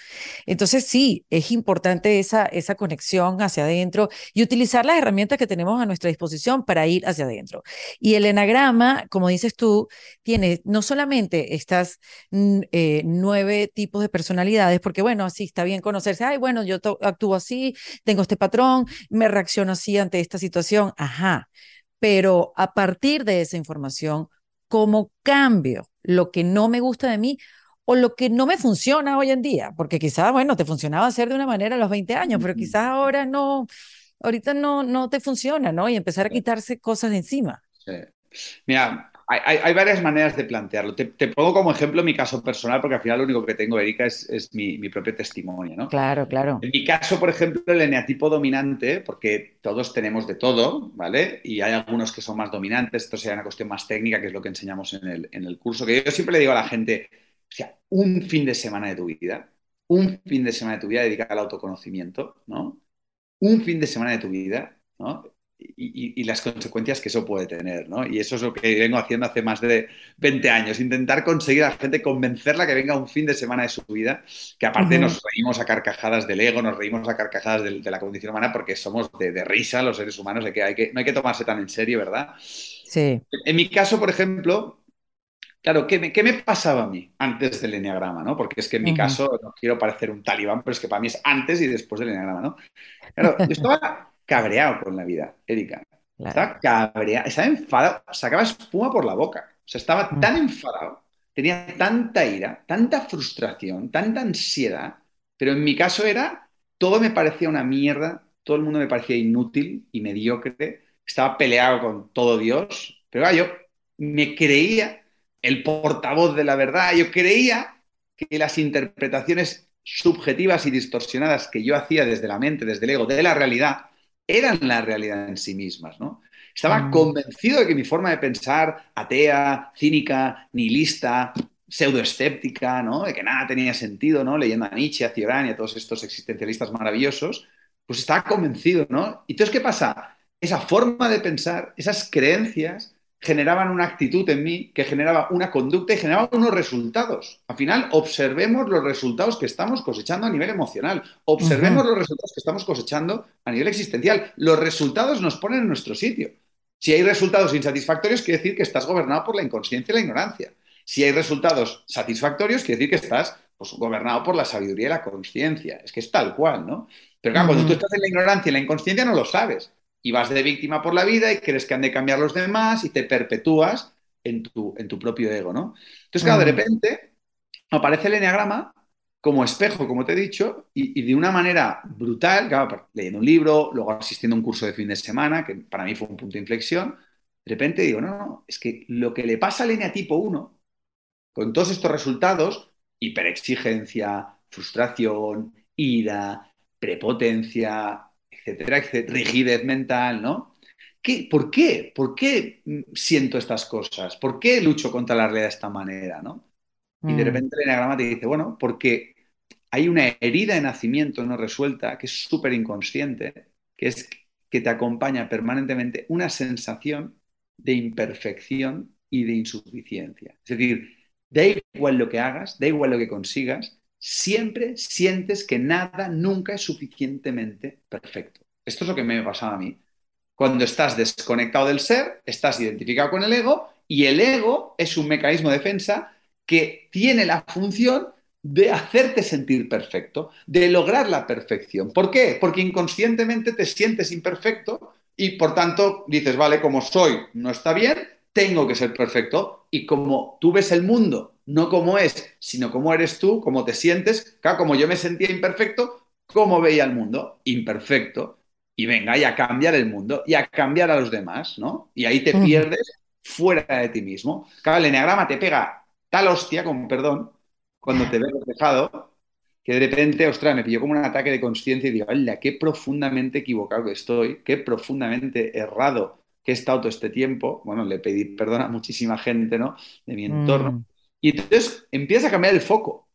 A: Entonces, sí, es importante esa, esa conexión hacia adentro y utilizar las herramientas que tenemos a nuestra disposición para ir hacia adentro. Y el enagrama, como dices tú, tiene no solamente estas mm, nueve tipos de personalidades, porque bueno, así está bien conocerse, ay, bueno, yo actúo así, tengo este patrón, me reacciono así ante esta situación, ajá pero a partir de esa información, ¿cómo cambio lo que no me gusta de mí o lo que no me funciona hoy en día? Porque quizás, bueno, te funcionaba hacer de una manera a los 20 años, pero quizás ahora no, ahorita no, no te funciona, ¿no? Y empezar a quitarse cosas de encima.
B: Sí. Mira, hay, varias maneras de plantearlo. Te, pongo como ejemplo mi caso personal, porque al final lo único que tengo, Erika, es, mi, propio testimonio, ¿no?
A: Claro, claro.
B: En mi caso, por ejemplo, el eneatipo dominante, porque todos tenemos de todo, ¿vale? Y hay algunos que son más dominantes, esto sería una cuestión más técnica, que es lo que enseñamos en el, en el curso, que yo siempre le digo a la gente, o sea, un fin de semana de tu vida, un fin de semana de tu vida dedicado al autoconocimiento, ¿no? Un fin de semana de tu vida, ¿no? Y, las consecuencias que eso puede tener, ¿no? Y eso es lo que vengo haciendo hace más de 20 años, intentar conseguir a la gente, convencerla que venga un fin de semana de su vida, que aparte nos reímos a carcajadas del ego, nos reímos a carcajadas de, la condición humana porque somos de, risa los seres humanos, de que, hay que no hay que tomarse tan en serio, ¿verdad?
A: Sí.
B: En mi caso, por ejemplo, Claro, ¿qué me, ¿qué me, pasaba a mí antes del enneagrama? ¿no? Porque es que en mi caso no quiero parecer un talibán, pero es que para mí es antes y después del enneagrama. ¿no? Claro, yo estaba cabreado con la vida, Erika. Estaba cabreado, estaba enfadado, sacaba espuma por la boca. O sea, estaba mm. tan enfadado, tenía tanta ira, tanta frustración, tanta ansiedad, pero en mi caso era, todo me parecía una mierda, todo el mundo me parecía inútil y mediocre, estaba peleado con todo Dios, pero yo me creía el portavoz de la verdad, yo creía que las interpretaciones subjetivas y distorsionadas que yo hacía desde la mente, desde el ego, de la realidad, eran la realidad en sí mismas, ¿no? Estaba mm. convencido de que mi forma de pensar, atea, cínica, nihilista, pseudoescéptica, ¿no? De que nada tenía sentido, ¿no? Leyendo a Nietzsche, a Cioran y a todos estos existencialistas maravillosos, pues estaba convencido, ¿no? Y entonces, ¿qué pasa? Esa forma de pensar, esas creencias, generaban una actitud en mí que generaba una conducta y generaba unos resultados. Al final, observemos los resultados que estamos cosechando a nivel emocional, observemos los resultados que estamos cosechando a nivel existencial. Los resultados nos ponen en nuestro sitio. Si hay resultados insatisfactorios, quiere decir que estás gobernado por la inconsciencia y la ignorancia. Si hay resultados satisfactorios, quiere decir que estás pues, gobernado por la sabiduría y la conciencia. Es que es tal cual, ¿no? Pero claro, cuando tú estás en la ignorancia y la inconsciencia no lo sabes y vas de víctima por la vida y crees que han de cambiar los demás y te perpetúas en tu, en tu propio ego, ¿no? Entonces, claro, de mm. repente aparece el enneagrama como espejo, como te he dicho, y, de una manera brutal, claro, leyendo un libro, luego asistiendo a un curso de fin de semana, que para mí fue un punto de inflexión, de repente digo, no, no, es que lo que le pasa al eneatipo 1, con todos estos resultados, hiperexigencia, frustración, ira, prepotencia, etcétera, rigidez mental, ¿no? ¿Qué, ¿Por qué? ¿Por qué siento estas cosas? ¿Por qué lucho contra la realidad de esta manera, ¿no? Y de mm. repente el enagrama te dice, bueno, porque hay una herida de nacimiento no resuelta que es súper inconsciente, que es que te acompaña permanentemente una sensación de imperfección y de insuficiencia. Es decir, da igual lo que hagas, da igual lo que consigas, siempre sientes que nada nunca es suficientemente perfecto. Esto es lo que me pasaba a mí. Cuando estás desconectado del ser, estás identificado con el ego y el ego es un mecanismo de defensa que tiene la función de hacerte sentir perfecto, de lograr la perfección. ¿Por qué? Porque inconscientemente te sientes imperfecto y por tanto dices, vale, como soy no está bien, tengo que ser perfecto y como tú ves el mundo no como es, sino como eres tú, cómo te sientes. Claro, como yo me sentía imperfecto, ¿cómo veía el mundo? Imperfecto. Y venga, y a cambiar el mundo, y a cambiar a los demás, ¿no? Y ahí te pierdes fuera de ti mismo. Claro, el enneagrama te pega tal hostia, con perdón, cuando te ves reflejado, que de repente, ostras, me pilló como un ataque de conciencia y digo, ¡hala, qué profundamente equivocado estoy! ¡Qué profundamente errado que he estado todo este tiempo! Bueno, le pedí perdón a muchísima gente, ¿no? De mi entorno. Mm. Y entonces empieza a cambiar el foco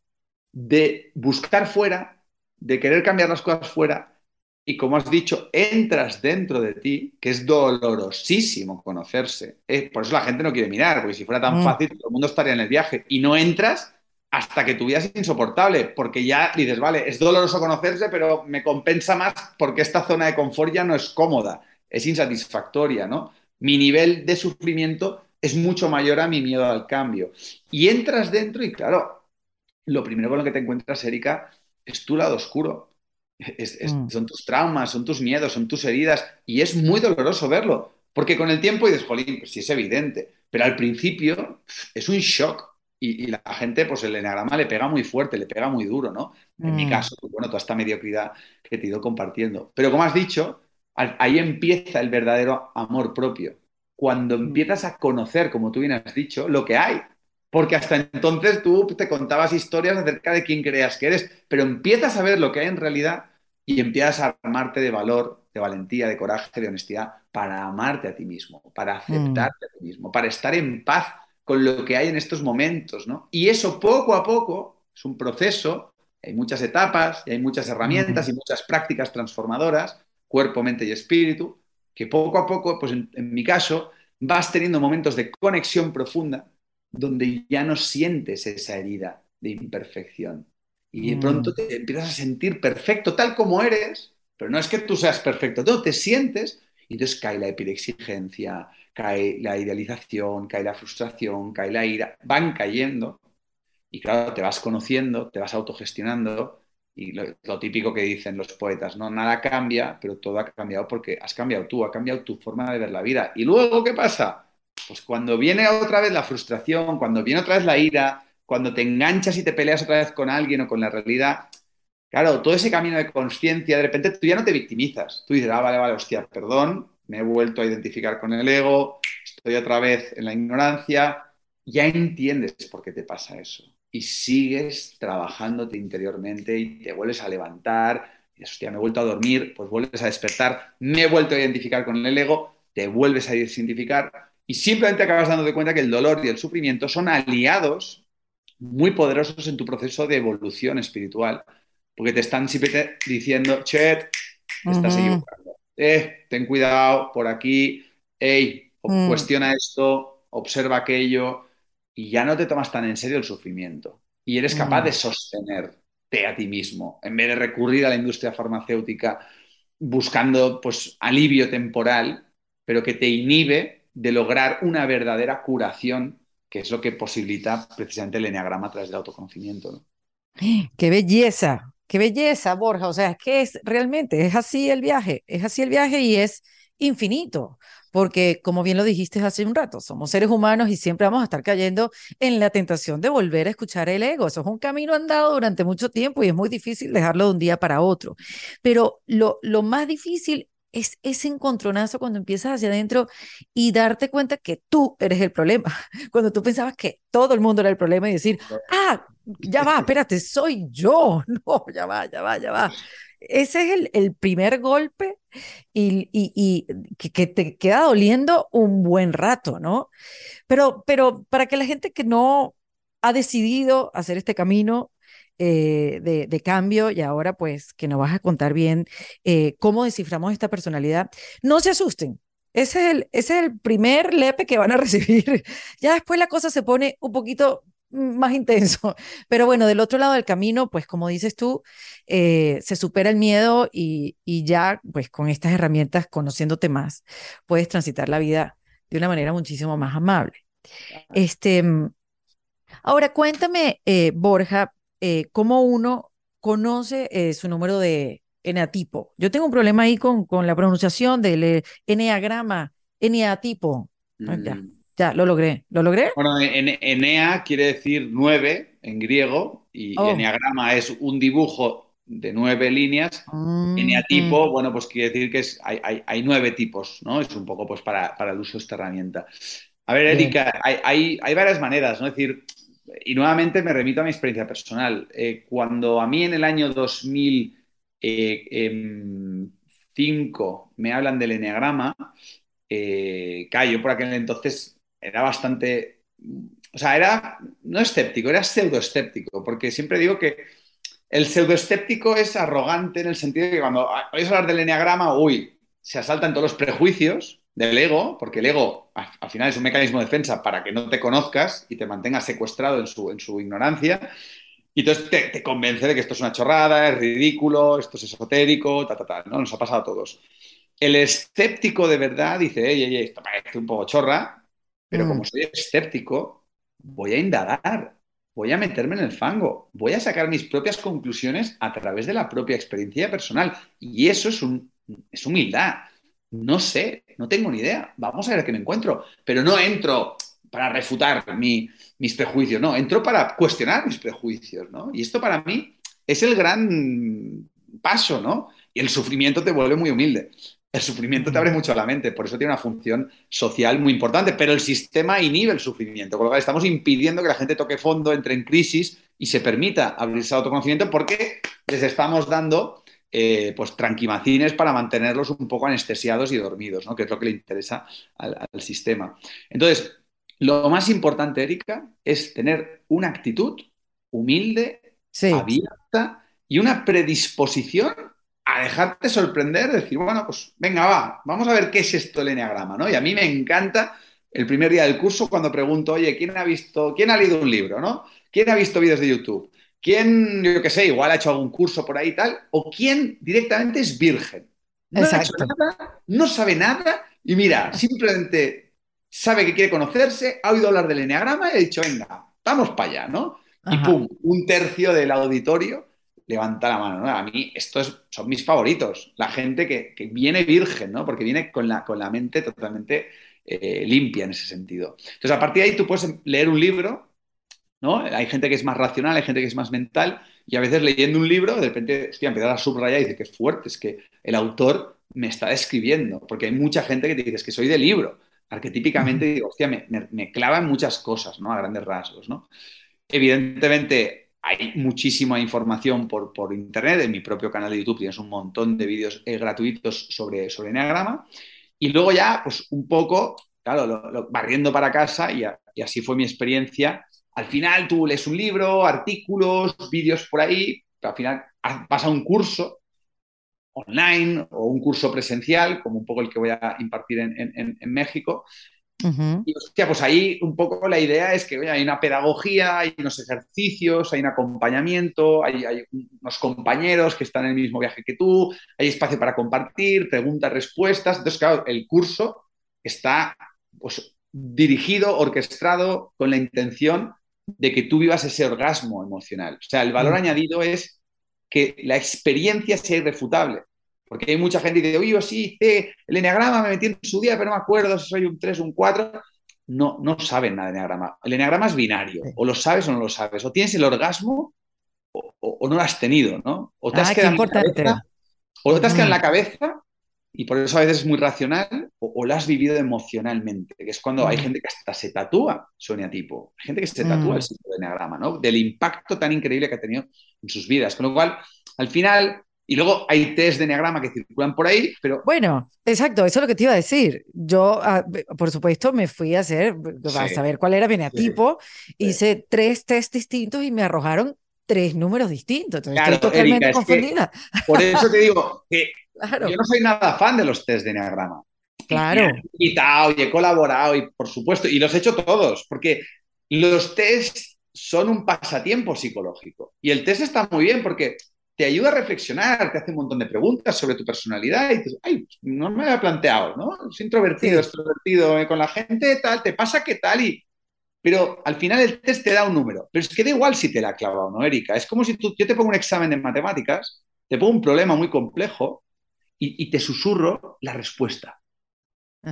B: de buscar fuera, de querer cambiar las cosas fuera, y como has dicho, entras dentro de ti, que es dolorosísimo conocerse. Eh, por eso la gente no quiere mirar, porque si fuera tan mm. fácil, todo el mundo estaría en el viaje. Y no entras hasta que tu vida es insoportable, porque ya dices, vale, es doloroso conocerse, pero me compensa más porque esta zona de confort ya no es cómoda, es insatisfactoria, ¿no? Mi nivel de sufrimiento es mucho mayor a mi miedo al cambio. Y entras dentro y claro, lo primero con lo que te encuentras, Erika, es tu lado oscuro. Mm. Son tus traumas, son tus miedos, son tus heridas y es muy doloroso verlo. Porque con el tiempo dices, jolín, pues sí es evidente, pero al principio es un shock. Y, y la gente, pues el enagrama le pega muy fuerte, le pega muy duro, ¿no? En mi
A: Mm.
B: caso, pues, bueno, toda esta mediocridad que te he ido compartiendo. Pero como has dicho, ahí empieza el verdadero amor propio. Cuando empiezas a conocer, como tú bien has dicho, lo que hay. Porque hasta entonces tú te contabas historias acerca de quién creías que eres, pero empiezas a ver lo que hay en realidad y empiezas a armarte de valor, de valentía, de coraje, de honestidad, para amarte a ti mismo, para aceptarte a ti mismo, para estar en paz con lo que hay en estos momentos, ¿no? Y eso poco a poco es un proceso, hay muchas etapas, y hay muchas herramientas y muchas prácticas transformadoras, cuerpo, mente y espíritu, que poco a poco, pues en, en mi caso, vas teniendo momentos de conexión profunda donde ya no sientes esa herida de imperfección. Y de
A: Mm.
B: pronto te empiezas a sentir perfecto tal como eres, pero no es que tú seas perfecto, no, te sientes y entonces cae la exigencia, cae la idealización, cae la frustración, cae la ira, van cayendo y claro, te vas conociendo, te vas autogestionando y lo, típico que dicen los poetas, ¿no? Nada cambia, pero todo ha cambiado porque has cambiado tú, ha cambiado tu forma de ver la vida. ¿Y luego qué pasa? Pues cuando viene otra vez la frustración, cuando viene otra vez la ira, cuando te enganchas y te peleas otra vez con alguien o con la realidad, claro, todo ese camino de conciencia, de repente tú ya no te victimizas. Tú dices, ah, vale, vale, hostia, perdón, me he vuelto a identificar con el ego, estoy otra vez en la ignorancia, ya entiendes por qué te pasa eso. Y sigues trabajándote interiormente y te vuelves a levantar, y dices, hostia, me he vuelto a dormir, pues vuelves a despertar, me he vuelto a identificar con el ego, te vuelves a identificar y simplemente acabas dándote cuenta que el dolor y el sufrimiento son aliados muy poderosos en tu proceso de evolución espiritual, porque te están siempre diciendo, Chet, te estás equivocando. Eh, ten cuidado por aquí, hey,
A: Mm.
B: cuestiona esto, observa aquello, y ya no te tomas tan en serio el sufrimiento. Y eres capaz
A: Mm.
B: de sostenerte a ti mismo, en vez de recurrir a la industria farmacéutica buscando pues alivio temporal, pero que te inhibe de lograr una verdadera curación, que es lo que posibilita precisamente el enneagrama a través del autoconocimiento. ¿no?
A: Qué belleza, qué belleza, Borja. O sea, es que es realmente, es así el viaje, es así el viaje y es infinito, porque como bien lo dijiste hace un rato, somos seres humanos y siempre vamos a estar cayendo en la tentación de volver a escuchar el ego. Eso es un camino andado durante mucho tiempo y es muy difícil dejarlo de un día para otro. Pero lo, lo más difícil es ese encontronazo cuando empiezas hacia adentro y darte cuenta que tú eres el problema. <laughs> Cuando tú pensabas que todo el mundo era el problema y decir, ah, ya va, espérate, soy yo. <laughs> No, ya va, ya va, ya va. Ese es el, el primer golpe y, y, y que, te queda doliendo un buen rato, ¿no? Pero, pero para que la gente que no ha decidido hacer este camino eh, de, de, cambio y ahora pues que nos vas a contar bien eh, cómo desciframos esta personalidad, no se asusten. Ese es, el, ese es el primer lepe que van a <laughs> recibir. Ya después la cosa se pone un poquito más <laughs> intenso. Pero bueno, del otro lado del camino, pues como dices tú, eh, se supera el miedo y, y, ya, pues con estas herramientas, conociéndote más, puedes transitar la vida de una manera muchísimo más amable. Este, ahora cuéntame, eh, Borja, eh, cómo uno conoce eh, su número de eneatipo. Yo tengo un problema ahí con, con la pronunciación del eneagrama, eneatipo. Mm. Ya. Lo logré. ¿Lo logré?
B: Bueno, en, Enea quiere decir nueve en griego y oh. eneagrama es un dibujo de nueve líneas. Mm. Eneatipo, bueno, pues quiere decir que es, hay, hay, hay, nueve tipos, ¿no? Es un poco pues para, para el uso de esta herramienta. A ver, Erika, hay, hay, hay, varias maneras, ¿no? Es decir, y nuevamente me remito a mi experiencia personal. Eh, cuando a mí en el año 2005 eh, me hablan del eneagrama, eh, claro, yo por aquel entonces era bastante, o sea, era no escéptico, era pseudoescéptico, porque siempre digo que el pseudoescéptico es arrogante en el sentido de que cuando oyes hablar del eneagrama, uy, se asaltan todos los prejuicios del ego, porque el ego al final es un mecanismo de defensa para que no te conozcas y te mantengas secuestrado en su, en su ignorancia. Y entonces te, convence de que esto es una chorrada, es ridículo, esto es esotérico, ta, ta, ta, ¿no? Nos ha pasado a todos. El escéptico de verdad dice, ey, ey, esto parece un poco chorra, pero mm. como soy escéptico, voy a indagar, voy a meterme en el fango, voy a sacar mis propias conclusiones a través de la propia experiencia personal. Y eso es, un, es humildad. no sé, no tengo ni idea. Vamos a ver qué me encuentro. Pero no entro para refutar mis prejuicios, no, entro para cuestionar mis prejuicios, ¿no? Y esto para mí es el gran paso, ¿no? Y el sufrimiento te vuelve muy humilde. El sufrimiento te abre mucho la mente, por eso tiene una función social muy importante, pero el sistema inhibe el sufrimiento, con lo cual estamos impidiendo que la gente toque fondo, entre en crisis y se permita abrirse al autoconocimiento porque les estamos dando eh, pues tranquimacines para mantenerlos un poco anestesiados y dormidos, ¿no? que es lo que le interesa al, sistema. Entonces, lo más importante, Erika, es tener una actitud humilde, abierta y una predisposición a dejarte sorprender, decir, bueno, pues venga, va, vamos a ver qué es esto el enneagrama, ¿no? Y a mí me encanta el primer día del curso cuando pregunto, oye, ¿quién ha visto, quién ha leído un libro, ¿no? ¿Quién ha visto vídeos de YouTube? ¿Quién, yo qué sé, igual ha hecho algún curso por ahí y tal? ¿O quién directamente es virgen? No ha hecho nada, no sabe nada y mira, simplemente sabe que quiere conocerse, ha oído hablar del enneagrama y ha dicho, venga, vamos para allá, ¿no? Y pum, un tercio del auditorio levanta la mano. ¿no? A mí estos son mis favoritos. La gente que, viene virgen, ¿no? Porque viene con la, con la mente totalmente eh, limpia en ese sentido. Entonces, a partir de ahí tú puedes leer un libro, ¿no? Hay gente que es más racional, hay gente que es más mental, y a veces leyendo un libro, de repente, hostia, empiezas a subrayar y dice que fuerte, es que el autor me está describiendo, porque hay mucha gente que te dice que soy de libro. Arquetípicamente digo, hostia, me, me, me clavan muchas cosas, ¿no? A grandes rasgos, ¿no? Evidentemente, hay muchísima información por, por, internet, en mi propio canal de YouTube tienes un montón de vídeos eh, gratuitos sobre, sobre Enneagrama. Y luego ya, pues un poco, claro, barriendo para casa y, así fue mi experiencia. Al final tú lees un libro, artículos, vídeos por ahí, al final vas a un curso online o un curso presencial, como un poco el que voy a impartir en, en México, y hostia, pues ahí un poco la idea es que hay una pedagogía, hay unos ejercicios, hay un acompañamiento, hay, unos compañeros que están en el mismo viaje que tú, hay espacio para compartir, preguntas, respuestas. Entonces, claro, el curso está pues, dirigido, orquestado con la intención de que tú vivas ese orgasmo emocional. O sea, el valor añadido es que la experiencia sea irrefutable. Porque hay mucha gente que dice, oye, yo sí hice el enneagrama, me metí en su día, pero no me acuerdo si soy un 3 o un 4. No, no saben nada de enneagrama. El enneagrama es binario. O lo sabes o no lo sabes. O tienes el orgasmo o, no lo has tenido, ¿no? O te has ah, quedado importante. o te has quedado en la cabeza y por eso a veces es muy racional o, lo has vivido emocionalmente, que es cuando hay gente que hasta se tatúa su eneatipo. Hay gente que se tatúa el símbolo de enneagrama, ¿no? Del impacto tan increíble que ha tenido en sus vidas. Con lo cual, al final, y luego hay test de enneagrama que circulan por ahí, pero...
A: Bueno, exacto, eso es lo que te iba a decir. Yo, ah, por supuesto, me fui a hacer, a saber cuál era mi eneatipo, hice tres test distintos y me arrojaron tres números distintos. Entonces estoy totalmente confundida.
B: por eso te digo que yo no soy nada fan de los test de enneagrama.
A: Claro.
B: Y he invitado y he colaborado y por supuesto, y los he hecho todos, porque los test son un pasatiempo psicológico. Y el test está muy bien porque te ayuda a reflexionar, te hace un montón de preguntas sobre tu personalidad y dices, ay, no me había planteado, ¿no? Es introvertido, extrovertido eh, con la gente, tal, te pasa qué tal y... Pero al final el test te da un número. Pero es que da igual si te la ha clavado, ¿no, Erika? Es como si tú, yo te pongo un examen de matemáticas, te pongo un problema muy complejo y, te susurro la respuesta.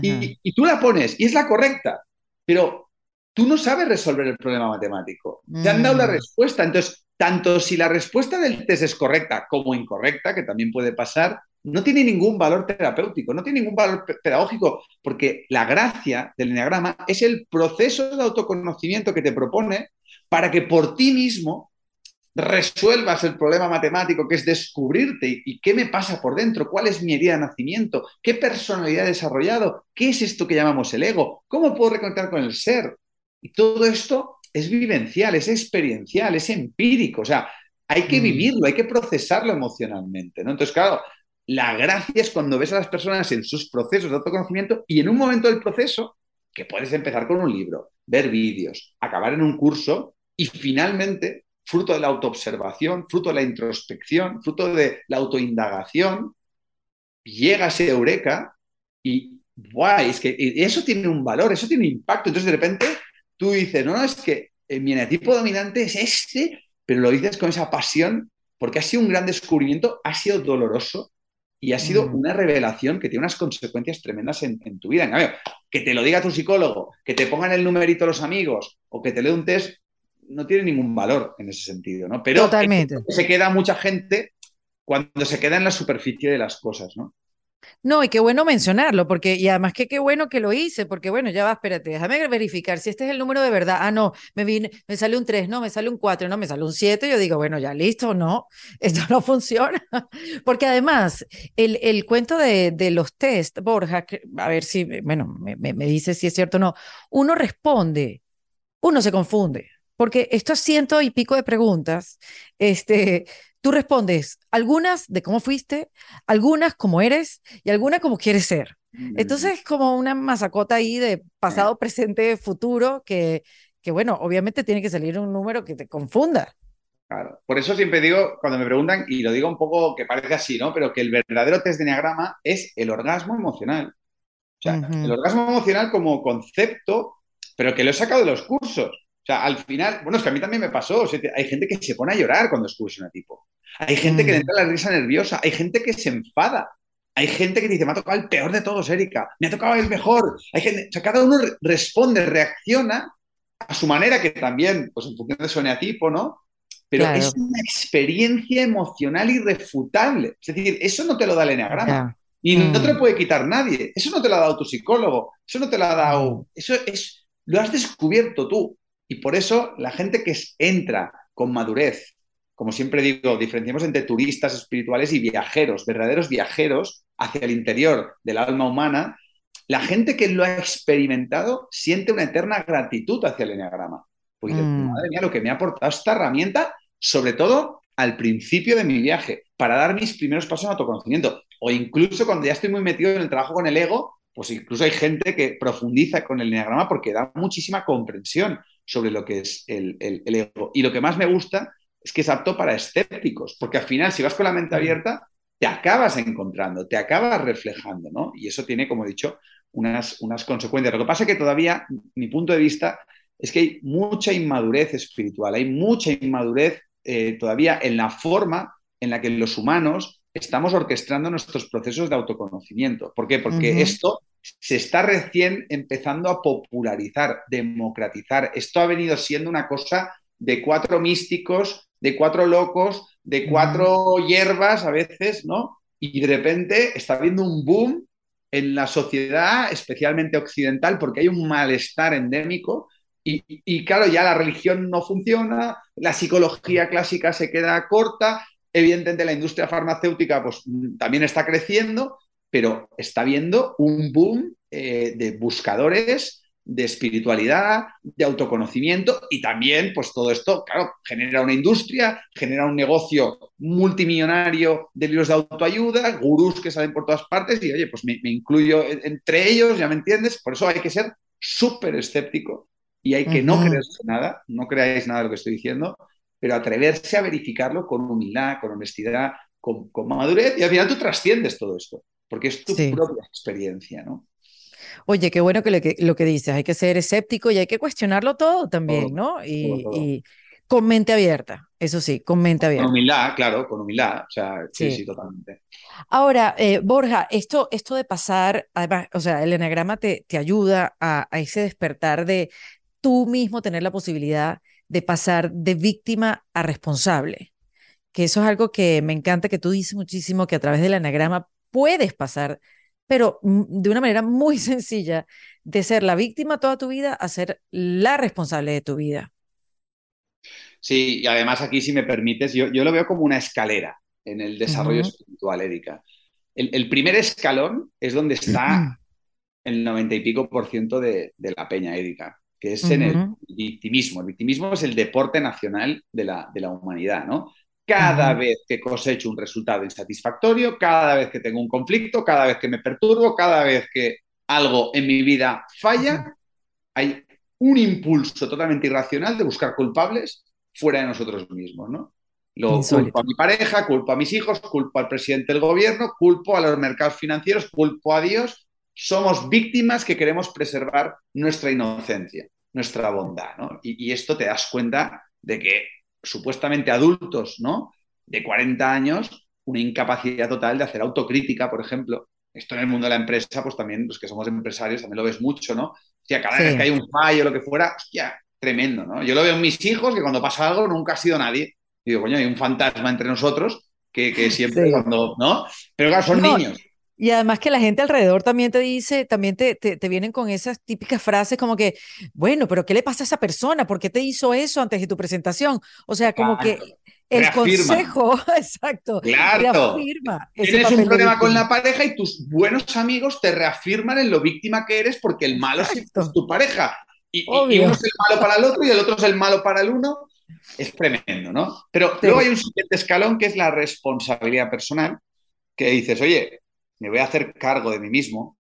B: Y, y, tú la pones y es la correcta, pero tú no sabes resolver el problema matemático. Te han dado la mm. respuesta, entonces tanto si la respuesta del test es correcta como incorrecta, que también puede pasar, no tiene ningún valor terapéutico, no tiene ningún valor pedagógico, porque la gracia del enneagrama es el proceso de autoconocimiento que te propone para que por ti mismo resuelvas el problema matemático que es descubrirte y qué me pasa por dentro, cuál es mi herida de nacimiento, qué personalidad he desarrollado, qué es esto que llamamos el ego, cómo puedo reconectar con el ser. Y todo esto es vivencial, es experiencial, es empírico, o sea, hay que mm. vivirlo, hay que procesarlo emocionalmente, ¿no? Entonces, claro, la gracia es cuando ves a las personas en sus procesos de autoconocimiento y en un momento del proceso, que puedes empezar con un libro, ver vídeos, acabar en un curso y finalmente, fruto de la autoobservación, fruto de la introspección, fruto de la autoindagación, llega ese eureka y, guay, es que eso tiene un valor, eso tiene un impacto. Entonces, de repente, tú dices, no, no, es que mi eneatipo dominante es este, pero lo dices con esa pasión porque ha sido un gran descubrimiento, ha sido doloroso, y ha sido
A: Mm.
B: una revelación que tiene unas consecuencias tremendas en, en tu vida. En cambio, que te lo diga tu psicólogo, que te pongan el numerito los amigos o que te lea un test, no tiene ningún valor en ese sentido, ¿no? Pero
A: Totalmente.
B: se queda mucha gente cuando se queda en la superficie de las cosas, ¿no?
A: No, y qué bueno mencionarlo, porque, y además que qué bueno que lo hice, porque bueno, ya va, espérate, déjame verificar si este es el número de verdad. Ah, no, me vine, me sale un 3, no, me sale un 4, no, me sale un 7. Yo digo, bueno, ya listo, no, <laughs> esto no funciona. <laughs> Porque además, el, el cuento de, de los test, Borja, que- a ver si, bueno, me, me, me dice si es cierto o no, uno responde, uno se confunde, porque estos ciento y pico de preguntas, este, tú respondes algunas de cómo fuiste, algunas como eres y algunas como quieres ser. Entonces es como una masacota ahí de pasado, presente, futuro, que, que bueno, obviamente tiene que salir un número que te confunda.
B: Claro. Por eso siempre digo, cuando me preguntan, y lo digo un poco que parece así, ¿no? Pero que el verdadero test de Enneagrama es el orgasmo emocional. O sea,
A: Ujú.
B: el orgasmo emocional como concepto, pero que lo he sacado de los cursos. Sea, al final, bueno, es que a mí también me pasó. o sea, hay gente que se pone a llorar cuando escucha un tipo. Hay gente que le
A: Mm.
B: entra la risa nerviosa. Hay gente que se enfada. Hay gente que dice, me ha tocado el peor de todos, Erika. Me ha tocado el mejor. Hay gente, o sea, cada uno re- responde, reacciona a su manera, que también, pues en función de su eneatipo, ¿no? Pero
A: Claro.
B: es una experiencia emocional irrefutable. Es decir, eso no te lo da el eneagrama. Y no te lo
A: Mm.
B: puede quitar nadie. Eso no te lo ha dado tu psicólogo. Eso no te lo ha dado.
A: Mm.
B: Eso es. Lo has descubierto tú. Y por eso la gente que entra con madurez, como siempre digo, diferenciamos entre turistas espirituales y viajeros, verdaderos viajeros hacia el interior del alma humana. La gente que lo ha experimentado siente una eterna gratitud hacia el enneagrama. Pues dice,
A: Mm.
B: madre mía, lo que me ha aportado esta herramienta, sobre todo al principio de mi viaje, para dar mis primeros pasos en autoconocimiento. O incluso cuando ya estoy muy metido en el trabajo con el ego, pues incluso hay gente que profundiza con el enneagrama porque da muchísima comprensión sobre lo que es el, el- el ego. Y lo que más me gusta es que es apto para escépticos, porque al final, si vas con la mente abierta, te acabas encontrando, te acabas reflejando, ¿no? Y eso tiene, como he dicho, unas, unas consecuencias. Lo que pasa es que todavía, mi punto de vista, es que hay mucha inmadurez espiritual, hay mucha inmadurez eh, todavía en la forma en la que los humanos estamos orquestando nuestros procesos de autoconocimiento. ¿Por qué? Porque esto se está recién empezando a popularizar, democratizar. Esto ha venido siendo una cosa de cuatro místicos, de cuatro locos, de cuatro hierbas a veces, ¿no? Y de repente está habiendo un boom en la sociedad, especialmente occidental, porque hay un malestar endémico y, y, claro, ya la religión no funciona, la psicología clásica se queda corta, evidentemente la industria farmacéutica pues también está creciendo, pero está habiendo un boom eh, de buscadores de espiritualidad, de autoconocimiento y también, pues todo esto, claro, genera una industria, genera un negocio multimillonario de libros de autoayuda, gurús que salen por todas partes y, oye, pues me, me incluyo entre ellos, ya me entiendes, por eso hay que ser súper escéptico y hay que uh -huh. no creerse nada, no creáis nada de lo que estoy diciendo, pero atreverse a verificarlo con humildad, con honestidad, con, con madurez y al final tú trasciendes todo esto, porque es tu sí. propia experiencia, ¿no?
A: Oye, qué bueno que lo, que lo que dices, hay que ser escéptico y hay que cuestionarlo todo también, todo, ¿no? Y, todo, todo. y, con mente abierta, eso sí, con mente abierta.
B: Con humildad, claro, con humildad, o sea, sí, sí, sí totalmente.
A: Ahora, eh, Borja, esto, esto de pasar, además, o sea, el enagrama te, te ayuda a, a ese despertar de tú mismo tener la posibilidad de pasar de víctima a responsable, que eso es algo que me encanta que tú dices muchísimo, que a través del anagrama puedes pasar pero de una manera muy <laughs> sencilla, de ser la víctima toda tu vida a ser la responsable de tu vida.
B: Sí, y además aquí, si me permites, yo, yo lo veo como una escalera en el desarrollo uh -huh. espiritual, Erika. El, el, primer escalón es donde está <clears throat> el 90 y pico por ciento de, de la peña, Erika, que es uh -huh. en el victimismo. El victimismo es el deporte nacional de la, de la humanidad, ¿no? Cada uh -huh. vez que cosecho un resultado insatisfactorio, cada vez que tengo un conflicto, cada vez que me perturbo, cada vez que algo en mi vida falla, uh -huh. hay un impulso totalmente irracional de buscar culpables fuera de nosotros mismos, ¿no? Lo Insólito. culpo a mi pareja, culpo a mis hijos, culpo al presidente del gobierno, culpo a los mercados financieros, culpo a Dios. Somos víctimas que queremos preservar nuestra inocencia, nuestra bondad, ¿no? Y, y esto te das cuenta de que supuestamente adultos, ¿no? De 40 años, una incapacidad total de hacer autocrítica, por ejemplo. Esto en el mundo de la empresa, pues también los que somos empresarios también lo ves mucho, ¿no? O sea, cada vez que hay un fallo o lo que fuera, hostia, tremendo, ¿no? Yo lo veo en mis hijos que cuando pasa algo nunca ha sido nadie. digo, coño, hay un fantasma entre nosotros que, siempre cuando, ¿no? Pero claro, son niños.
A: Y además que la gente alrededor también te dice, también te, te, vienen con esas típicas frases como que, bueno, pero ¿qué le pasa a esa persona? ¿Por qué te hizo eso antes de tu presentación? O sea, como que el consejo, <laughs> exacto,
B: claro. Tienes un problema con la pareja y tus buenos amigos te reafirman en lo víctima que eres porque el malo es tu pareja. Y, uno es el malo para el otro y el otro es el malo para el uno. Es tremendo, ¿no? Pero luego hay un siguiente escalón que es la responsabilidad personal, que dices, oye, me voy a hacer cargo de mí mismo,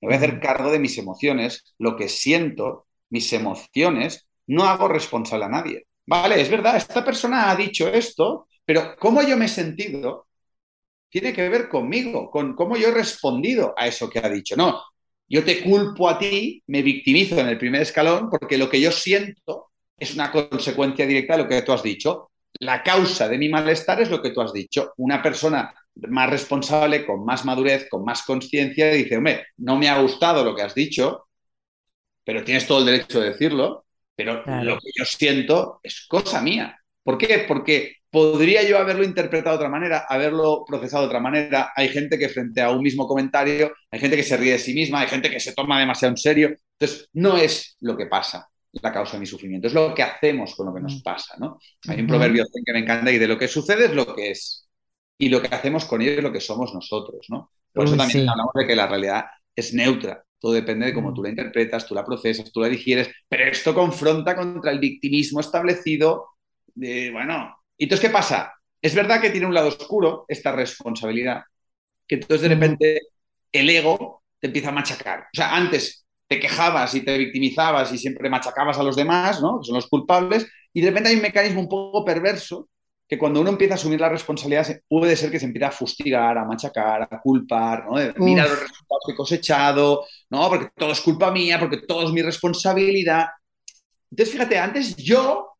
B: me voy a hacer cargo de mis emociones, lo que siento, mis emociones, no hago responsable a nadie. Vale, es verdad, esta persona ha dicho esto, pero cómo yo me he sentido tiene que ver conmigo, con cómo yo he respondido a eso que ha dicho. No, yo te culpo a ti, me victimizo en el primer escalón porque lo que yo siento es una consecuencia directa de lo que tú has dicho. La causa de mi malestar es lo que tú has dicho. Una persona más responsable, con más madurez, con más conciencia, dice, hombre, no me ha gustado lo que has dicho, pero tienes todo el derecho de decirlo, pero lo que yo siento es cosa mía. ¿Por qué? Porque podría yo haberlo interpretado de otra manera, haberlo procesado de otra manera. Hay gente que frente a un mismo comentario, hay gente que se ríe de sí misma, hay gente que se toma demasiado en serio. Entonces, no es lo que pasa la causa de mi sufrimiento, es lo que hacemos con lo que nos mm. pasa, ¿no? Hay un proverbio que me encanta y de lo que sucede es lo que es y lo que hacemos con ello es lo que somos nosotros, ¿no? Por eso también hablamos de que la realidad es neutra. Todo depende de cómo mm. tú la interpretas, tú la procesas, tú la digieres, pero esto confronta contra el victimismo establecido de, bueno, ¿y entonces qué pasa? Es verdad que tiene un lado oscuro esta responsabilidad, que entonces de repente el ego te empieza a machacar. O sea, antes te quejabas y te victimizabas y siempre machacabas a los demás, ¿no? Que son los culpables, y de repente hay un mecanismo un poco perverso que cuando uno empieza a asumir la responsabilidad puede ser que se empiece a fustigar, a machacar, a culpar, ¿no? mira los resultados que he cosechado, ¿no? Porque todo es culpa mía, porque todo es mi responsabilidad. Entonces, fíjate, antes yo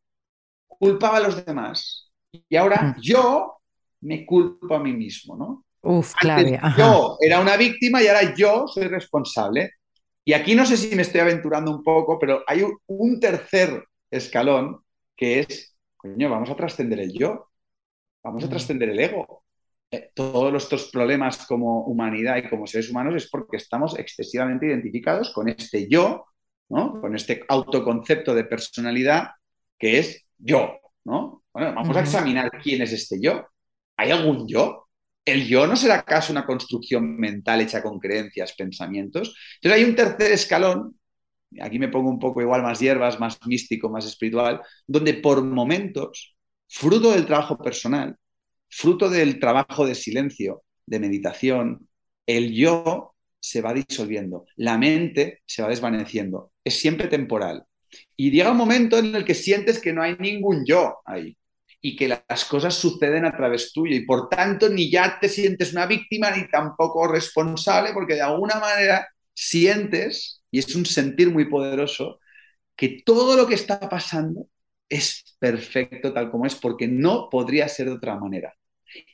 B: culpaba a los demás y ahora mm. yo me culpo a mí mismo, ¿no?
A: Uf, claro.
B: Yo era una víctima y ahora yo soy responsable. Y aquí no sé si me estoy aventurando un poco, pero hay un tercer escalón que es coño, vamos a trascender el yo, vamos a trascender el ego. Eh, todos nuestros problemas como humanidad y como seres humanos es porque estamos excesivamente identificados con este yo, ¿no? con este autoconcepto de personalidad que es yo. ¿no? Bueno, vamos a examinar quién es este yo. ¿Hay algún yo? ¿El yo no será acaso una construcción mental hecha con creencias, pensamientos? Entonces hay un tercer escalón aquí me pongo un poco igual más hierbas, más místico, más espiritual, donde por momentos, fruto del trabajo personal, fruto del trabajo de silencio, de meditación, el yo se va disolviendo, la mente se va desvaneciendo, es siempre temporal. Y llega un momento en el que sientes que no hay ningún yo ahí y que las cosas suceden a través tuyo y por tanto ni ya te sientes una víctima ni tampoco responsable porque de alguna manera sientes y es un sentir muy poderoso que todo lo que está pasando es perfecto tal como es, porque no podría ser de otra manera.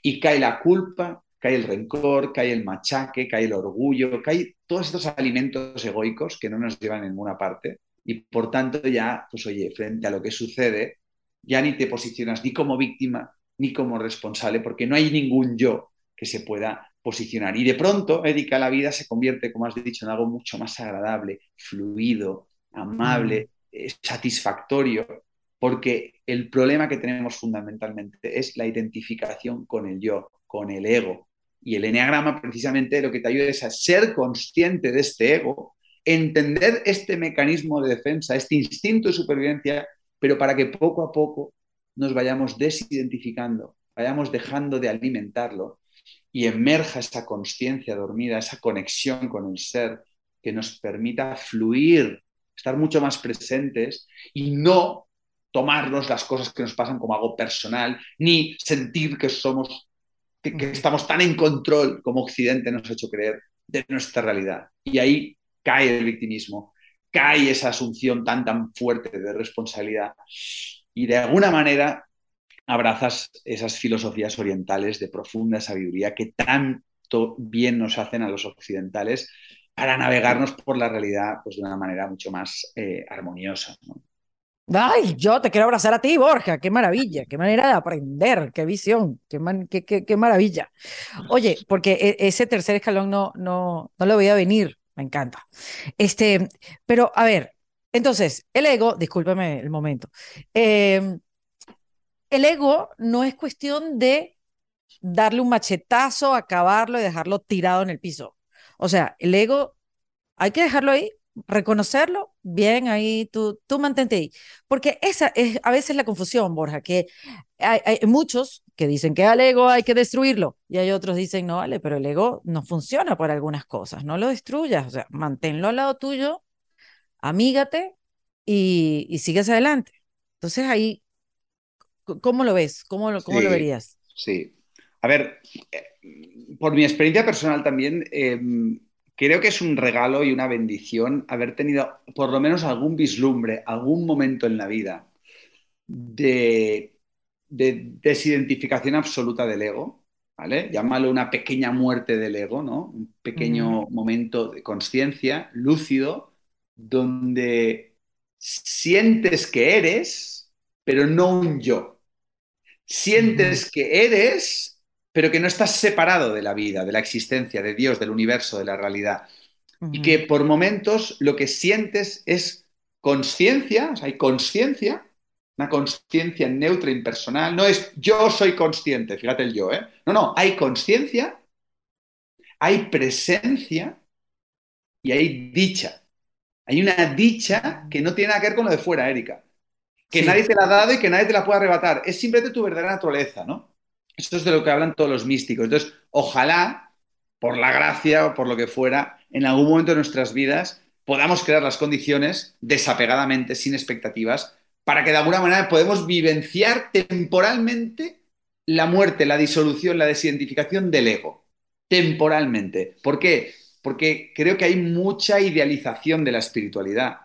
B: Y cae la culpa, cae el rencor, cae el machaque, cae el orgullo, cae todos estos alimentos egoicos que no nos llevan a ninguna parte. Y por tanto ya, pues oye, frente a lo que sucede, ya ni te posicionas ni como víctima ni como responsable, porque no hay ningún yo que se pueda posicionar. Y de pronto, Erika, la vida se convierte, como has dicho, en algo mucho más agradable, fluido, amable, mm. eh, satisfactorio, porque el problema que tenemos fundamentalmente es la identificación con el yo, con el ego. Y el enneagrama precisamente lo que te ayuda es a ser consciente de este ego, entender este mecanismo de defensa, este instinto de supervivencia, pero para que poco a poco nos vayamos desidentificando, vayamos dejando de alimentarlo y emerja esa conciencia dormida, esa conexión con el ser que nos permita fluir, estar mucho más presentes y no tomarnos las cosas que nos pasan como algo personal, ni sentir que somos, que, estamos tan en control como Occidente nos ha hecho creer de nuestra realidad. Y ahí cae el victimismo, cae esa asunción tan, tan fuerte de responsabilidad. Y de alguna manera abrazas esas filosofías orientales de profunda sabiduría que tanto bien nos hacen a los occidentales para navegarnos por la realidad pues, de una manera mucho más eh, armoniosa.
A: Ay, yo te quiero abrazar a ti, Borja. Qué maravilla, qué manera de aprender, qué visión, qué, qué, qué, maravilla. Oye, porque e, ese tercer escalón no, no, no lo voy a venir, me encanta. Este, pero a ver, entonces, el ego, discúlpame el momento, em, el ego no es cuestión de darle un machetazo, acabarlo y dejarlo tirado en el piso. O sea, el ego hay que dejarlo ahí, reconocerlo, bien, ahí tú, tú mantente ahí. Porque esa es a veces la confusión, Borja, que hay, muchos que dicen que al ego hay que destruirlo y hay otros dicen, no, vale, pero el ego no funciona para algunas cosas, no lo destruyas, o sea, manténlo al lado tuyo, amígate y, y sigues adelante. Entonces ahí, ¿cómo lo ves? ¿Cómo, cómo
B: sí,
A: lo verías?
B: Sí. A ver, eh, por mi experiencia personal también, eh, creo que es un regalo y una bendición haber tenido por lo menos algún vislumbre, algún momento en la vida de, de desidentificación absoluta del ego, ¿vale? Llámalo una pequeña muerte del ego, ¿no? Un pequeño momento de conciencia lúcido donde sientes que eres, pero no un yo. Sientes que eres, pero que no estás separado de la vida, de la existencia, de Dios, del universo, de la realidad. Y que por momentos lo que sientes es conciencia, o sea, hay conciencia, una conciencia neutra, impersonal. No es yo soy consciente, fíjate el yo, ¿eh? No, no, hay conciencia, hay presencia y hay dicha. Hay una dicha que no tiene nada que ver con lo de fuera, Erika. Que nadie te la ha dado y que nadie te la puede arrebatar. Es simplemente tu verdadera naturaleza, ¿no? Esto es de lo que hablan todos los místicos. Entonces, ojalá, por la gracia o por lo que fuera, en algún momento de nuestras vidas podamos crear las condiciones desapegadamente, sin expectativas, para que de alguna manera podamos vivenciar temporalmente la muerte, la disolución, la desidentificación del ego. Temporalmente. ¿Por qué? Porque creo que hay mucha idealización de la espiritualidad.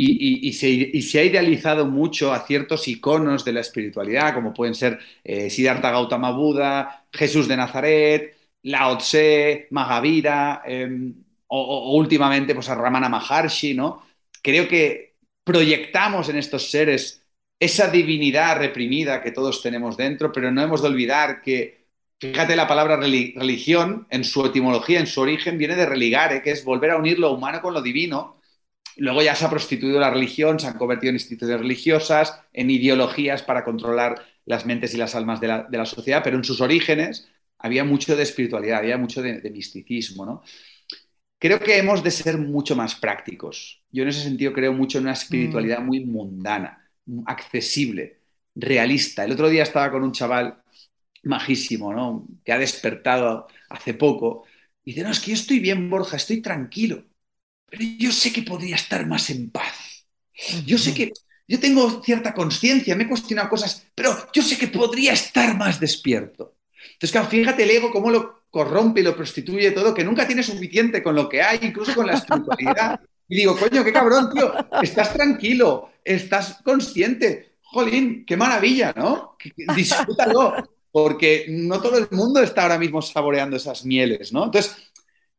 B: Y, se, ha idealizado mucho a ciertos iconos de la espiritualidad, como pueden ser eh, Siddhartha Gautama Buda, Jesús de Nazaret, Lao Tse, Mahavira, eh, o, o, últimamente pues, a Ramana Maharshi, ¿no? Creo que proyectamos en estos seres esa divinidad reprimida que todos tenemos dentro, pero no hemos de olvidar que, fíjate, la palabra religión, en su etimología, en su origen, viene de religare, que es volver a unir lo humano con lo divino, Luego ya se ha prostituido la religión, se han convertido en instituciones religiosas, en ideologías para controlar las mentes y las almas de la, de la sociedad, pero en sus orígenes había mucho de espiritualidad, había mucho de, de, misticismo, ¿no? Creo que hemos de ser mucho más prácticos. Yo en ese sentido creo mucho en una
A: Mm,
B: espiritualidad muy mundana, accesible, realista. El otro día estaba con un chaval majísimo, ¿no? Que ha despertado hace poco. Y dice, no, es que yo estoy bien, Borja, estoy tranquilo pero yo sé que podría estar más en paz. Yo sé que yo tengo cierta conciencia, me he cuestionado cosas, pero yo sé que podría estar más despierto. Entonces, claro, fíjate el ego cómo lo corrompe y lo prostituye todo, que nunca tiene suficiente con lo que hay, incluso con la espiritualidad. Y digo, coño, qué cabrón, tío, estás tranquilo, estás consciente. Jolín, qué maravilla, ¿no? Disfrútalo, porque no todo el mundo está ahora mismo saboreando esas mieles, ¿no? Entonces,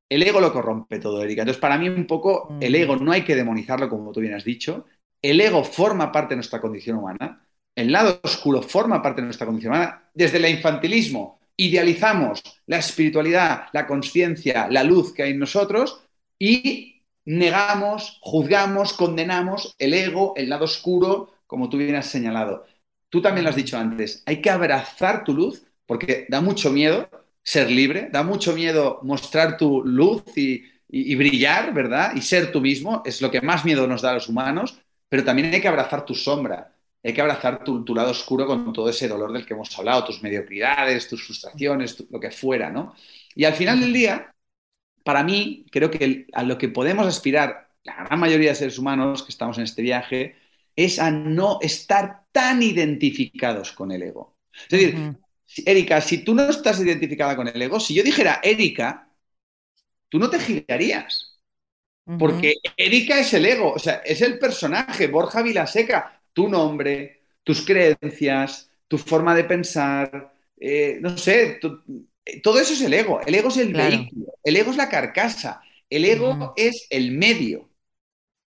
B: el ego lo corrompe todo, Erika. Entonces, para mí, un poco, el ego
A: mm,
B: no hay que demonizarlo, como tú bien has dicho. El ego forma parte de nuestra condición humana. El lado oscuro forma parte de nuestra condición humana. Desde el infantilismo, idealizamos la espiritualidad, la conciencia, la luz que hay en nosotros y negamos, juzgamos, condenamos el ego, el lado oscuro, como tú bien has señalado. Tú también lo has dicho antes. Hay que abrazar tu luz porque da mucho miedo ser libre, da mucho miedo mostrar tu luz y, brillar, ¿verdad? Y ser tú mismo, es lo que más miedo nos da a los humanos, pero también hay que abrazar tu sombra, hay que abrazar tu, lado oscuro con todo ese dolor del que hemos hablado, tus mediocridades, tus frustraciones, lo que fuera, ¿no? Y al final del día, para mí, creo que a lo que podemos aspirar, la gran mayoría de seres humanos que estamos en este viaje, es a no estar tan identificados con el ego. Es decir, Erika, si tú no estás identificada con el ego, si yo dijera Erika, tú no te girarías. Porque Erika es el ego, o sea, es el personaje, Borja Vilaseca, tu nombre, tus creencias, tu forma de pensar, eh, no sé, todo eso es el ego. El ego es el vehículo, el ego es la carcasa, el ego es el medio,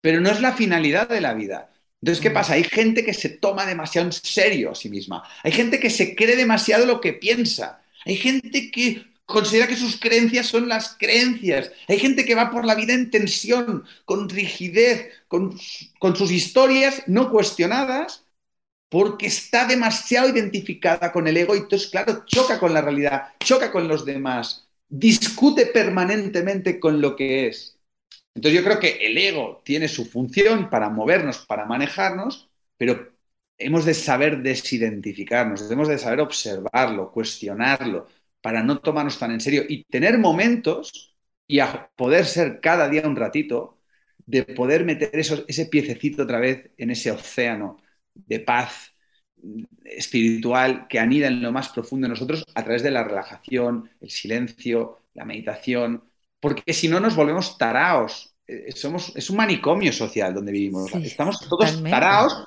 B: pero no es la finalidad de la vida. Entonces, ¿qué pasa? Hay gente que se toma demasiado en serio a sí misma. Hay gente que se cree demasiado lo que piensa. Hay gente que considera que sus creencias son las creencias. Hay gente que va por la vida en tensión, con rigidez, con, sus historias no cuestionadas, porque está demasiado identificada con el ego y entonces, claro, choca con la realidad, choca con los demás, discute permanentemente con lo que es. Entonces yo creo que el ego tiene su función para movernos, para manejarnos, pero hemos de saber desidentificarnos, hemos de saber observarlo, cuestionarlo, para no tomarnos tan en serio y tener momentos y a poder ser cada día un ratito de poder meter ese piececito otra vez en ese océano de paz espiritual que anida en lo más profundo de nosotros a través de la relajación, el silencio, la meditación, porque si no nos volvemos taraos. Eh, somos, es un manicomio social donde vivimos. Estamos todos taraos,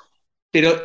B: pero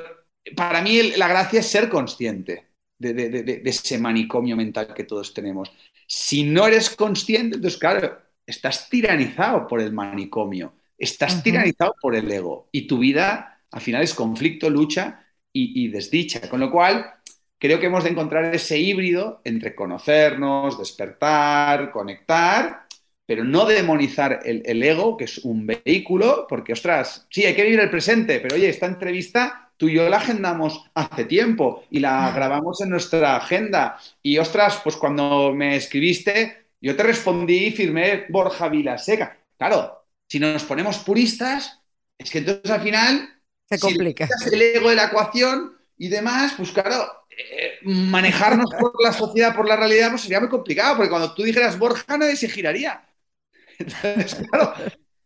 B: para mí la gracia es ser consciente de, ese manicomio mental que todos tenemos. Si no eres consciente, entonces, claro, estás tiranizado por el manicomio, estás tiranizado por el ego y tu vida al final es conflicto, lucha y, y desdicha. Con lo cual, creo que hemos de encontrar ese híbrido entre conocernos, despertar, conectar pero no demonizar el, ego, que es un vehículo, porque, ostras, sí, hay que vivir el presente, pero oye, esta entrevista tú y yo la agendamos hace tiempo y la grabamos en nuestra agenda. Y, ostras, pues cuando me escribiste, yo te respondí y firmé Borja Vilaseca. Claro, si nos ponemos puristas, es que entonces al final...
A: Se complica.
B: Si el ego de la ecuación y demás, pues claro, eh, manejarnos por la sociedad, por la realidad, pues sería muy complicado, porque cuando tú dijeras Borja, nadie se giraría.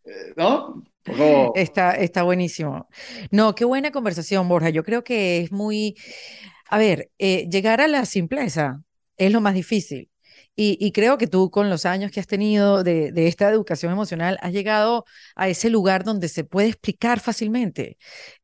B: Eh, ¿no?
A: Está, está buenísimo. No, qué buena conversación, Borja. Yo creo que es muy, a ver, eh, llegar a la simpleza es lo más difícil. Y, creo que tú con los años que has tenido de, de, esta educación emocional has llegado a ese lugar donde se puede explicar fácilmente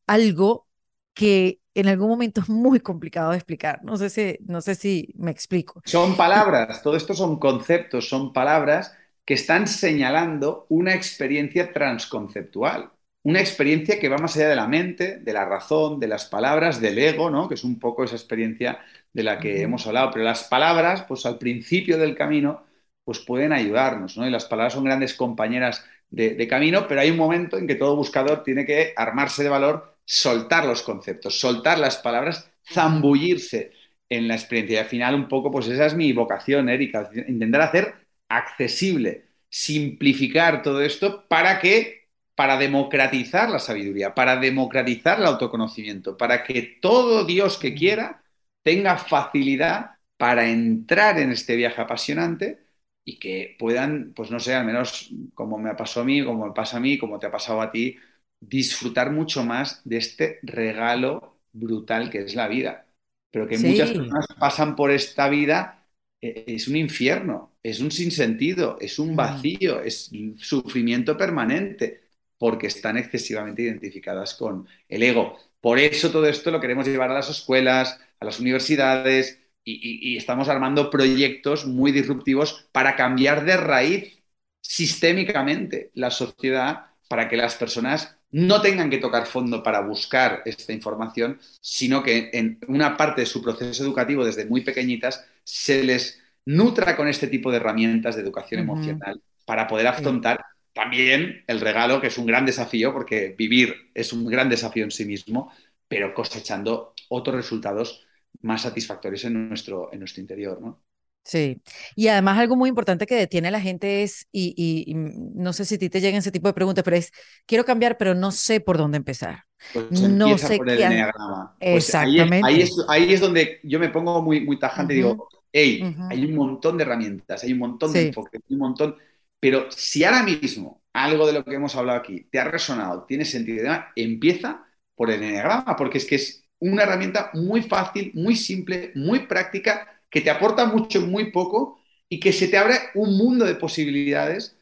A: algo que en algún momento es muy complicado de explicar. No sé si, no sé si me explico.
B: Son palabras, todo esto son conceptos, son palabras que están señalando una experiencia transconceptual, una experiencia que va más allá de la mente, de la razón, de las palabras, del ego, ¿no? que es un poco esa experiencia de la que hemos hablado. Pero las palabras, pues al principio del camino, pues pueden ayudarnos, ¿no? Y las palabras son grandes compañeras de, de, camino, pero hay un momento en que todo buscador tiene que armarse de valor, soltar los conceptos, soltar las palabras, zambullirse en la experiencia. Y al final, un poco, pues esa es mi vocación, Erika, intentar hacer accesible, simplificar todo esto para que, para democratizar la sabiduría, para democratizar el autoconocimiento, para que todo Dios que quiera tenga facilidad para entrar en este viaje apasionante y que puedan, pues no sé, al menos como me pasado a mí, como me pasa a mí, como te ha pasado a ti, disfrutar mucho más de este regalo brutal que es la vida. Pero que muchas personas pasan por esta vida, es un infierno, es un sinsentido, es un vacío, es sufrimiento permanente, porque están excesivamente identificadas con el ego. Por eso todo esto lo queremos llevar a las escuelas, a las universidades, y, estamos armando proyectos muy disruptivos para cambiar de raíz sistémicamente la sociedad para que las personas no tengan que tocar fondo para buscar esta información, sino que en una parte de su proceso educativo desde muy pequeñitas se les nutra con este tipo de herramientas de educación emocional para poder afrontar también el regalo, que es un gran desafío, porque vivir es un gran desafío en sí mismo, pero cosechando otros resultados más satisfactorios en nuestro, en nuestro interior, ¿no?
A: Sí, y además algo muy importante que detiene a la gente es, y, no sé si a ti te llegan ese tipo de preguntas, pero es, quiero cambiar, pero no sé por dónde empezar.
B: Pues no sé por el qué... Pues Exactamente. Ahí es, ahí, es, donde yo me pongo muy, muy tajante y digo, hey, hay un montón de herramientas, hay un montón de enfoques, hay un montón, pero si ahora mismo algo de lo que hemos hablado aquí te ha resonado, tiene sentido, empieza por el enneagrama, porque es que es una herramienta muy fácil, muy simple, muy práctica, que te aporta mucho muy poco y que se te abre un mundo de posibilidades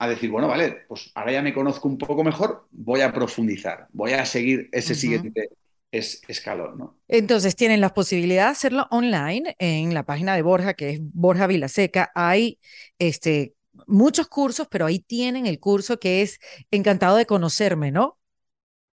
B: a decir, bueno, vale, pues ahora ya me conozco un poco mejor, voy a profundizar, voy a seguir ese siguiente es escalón, ¿no?
A: Entonces tienen la posibilidad de hacerlo online en la página de Borja, que es Borja Vilaseca. Hay este, muchos cursos, pero ahí tienen el curso que es Encantado de conocerme, ¿no?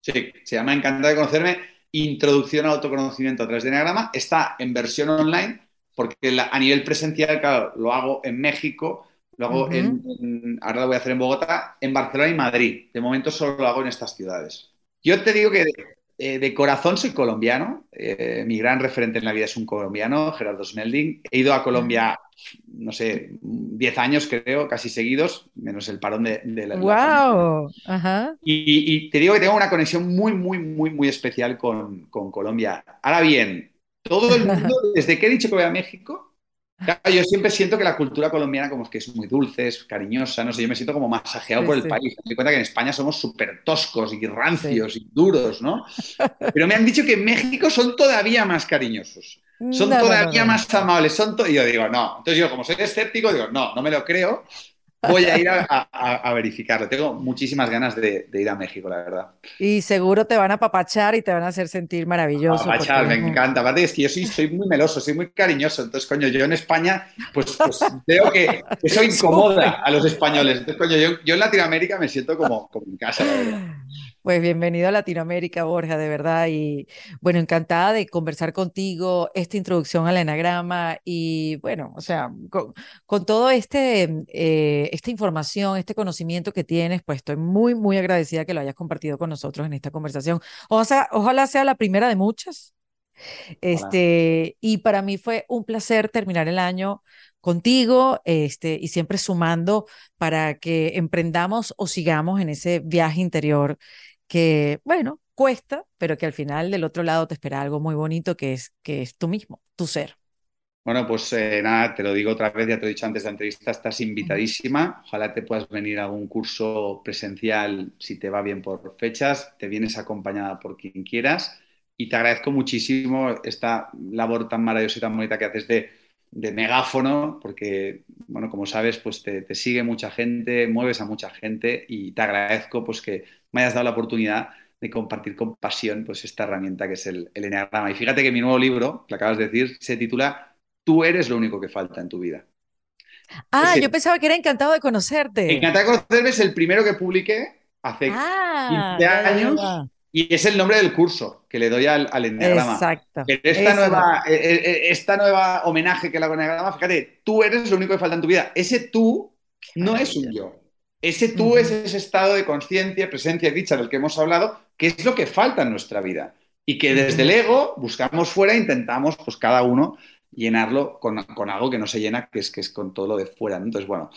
B: Sí, se llama Encantado de conocerme, Introducción al autoconocimiento a través de Enneagrama. Está en versión online, porque la- a nivel presencial, claro, lo hago en México, lo hago
A: Ujú.
B: en, en- ahora lo voy a hacer en Bogotá, en Barcelona y Madrid. De momento solo lo hago en estas ciudades. Yo te digo que de, eh, de corazón soy colombiano. Eh, mi gran referente en la vida es un colombiano, Gerardo Smelding. He ido a Colombia, no sé, 10 años creo, casi seguidos, menos el parón de, de la, la.
A: ¡Wow! Ajá.
B: Y, y te digo que tengo una conexión muy, muy, muy, muy especial con, con Colombia. Ahora bien, todo el mundo, <laughs> desde que he dicho que voy a México, claro, yo siempre siento que la cultura colombiana como es que es muy dulce, es cariñosa, no sé, yo me siento como masajeado
A: Sí,
B: por el
A: sí.
B: país. Me doy cuenta que en España somos súper toscos y rancios y duros, ¿no? Pero me han dicho que en México son todavía más cariñosos. Son
A: No, no, no,
B: todavía
A: no.
B: más amables. Son to- y yo digo, no. Entonces yo, como soy escéptico, digo, no, no me lo creo. Voy a ir a, a- a verificarlo. Tengo muchísimas ganas de, de ir a México, la verdad.
A: Y seguro te van a papachar y te van a hacer sentir maravilloso.
B: Apapachar,
A: porque
B: me encanta. Aparte es que yo soy, soy muy meloso, soy muy cariñoso. Entonces, coño, yo en España, pues, pues veo que eso <laughs> incomoda a los españoles. Entonces, coño, yo, yo en Latinoamérica me siento como, como en casa, la verdad.
A: Pues bienvenido a Latinoamérica, Borja, de verdad. Y bueno, encantada de conversar contigo, esta introducción al enagrama y bueno, o sea, con, con todo este, eh, esta información, este conocimiento que tienes, pues estoy muy, muy agradecida que lo hayas compartido con nosotros en esta conversación. O sea, ojalá sea la primera de muchas. Este, y para mí fue un placer terminar el año contigo, este, y siempre sumando para que emprendamos o sigamos en ese viaje interior que, bueno, cuesta, pero que al final del otro lado te espera algo muy bonito que es, que es tú mismo, tu ser.
B: Bueno, pues eh, nada, te lo digo otra vez, ya te he dicho antes de la entrevista, estás invitadísima. Ojalá te puedas venir a algún curso presencial si te va bien por fechas, te vienes acompañada por quien quieras y te agradezco muchísimo esta labor tan maravillosa y tan bonita que haces de, de megáfono, porque, bueno, como sabes, pues te, te sigue mucha gente, mueves a mucha gente y te agradezco pues que me hayas dado la oportunidad de compartir con pasión pues esta herramienta que es el, el Enneagrama. Y fíjate que mi nuevo libro, que acabas de decir, se titula Tú eres lo único que falta en tu vida.
A: Ah, yo pensaba que era encantado de conocerte.
B: Encantado de conocerme es el primero que publiqué hace
A: Ah,
B: 15
A: ya, ya,
B: años
A: ya.
B: y es el nombre del curso que le doy al, al Enneagrama.
A: Exacto.
B: Pero esta
A: Eso.
B: nueva, eh, eh, esta nueva homenaje que le hago al Enneagrama, fíjate, tú eres lo único que falta en tu vida. Ese tú no es un yo. Ese tú es ese estado de conciencia, presencia y dicha del que hemos hablado, que es lo que falta en nuestra vida. Y que desde el ego buscamos fuera e intentamos, pues cada uno, llenarlo con, con algo que no se llena, que es, que es con todo lo de fuera. ¿no? Entonces, bueno.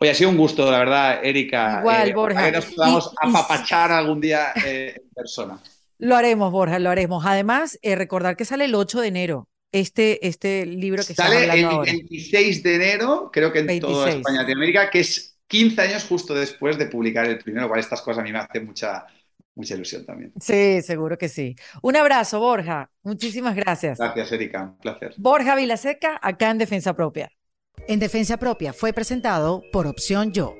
B: Oye, ha sido un gusto, la verdad, Erika.
A: Igual,
B: Eh,
A: Borja.
B: que nos podamos
A: Y- y-
B: apapachar algún día <laughs> eh, en persona.
A: Lo haremos, Borja, lo haremos. Además, eh, recordar que sale el 8 de enero este, este libro que
B: Sale
A: hablando
B: el
A: ahora.
B: 26 de enero, creo que en toda
A: 26.
B: España y Latinoamérica, que es 15 años justo después de publicar el primero, cual estas cosas a mí me hacen mucha, mucha ilusión también.
A: Sí, seguro que sí. Un abrazo, Borja. Muchísimas gracias.
B: Gracias, Erika, un placer.
A: Borja Vilaseca, acá en Defensa Propia.
E: En Defensa Propia fue presentado por Opción Yo.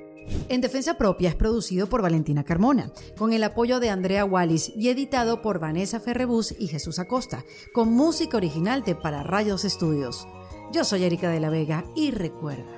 E: En Defensa Propia es producido por Valentina Carmona, con el apoyo de Andrea Wallis y editado por Vanessa Ferrebus y Jesús Acosta, con música original de Para Rayos Estudios. Yo soy Erika de la Vega y recuerda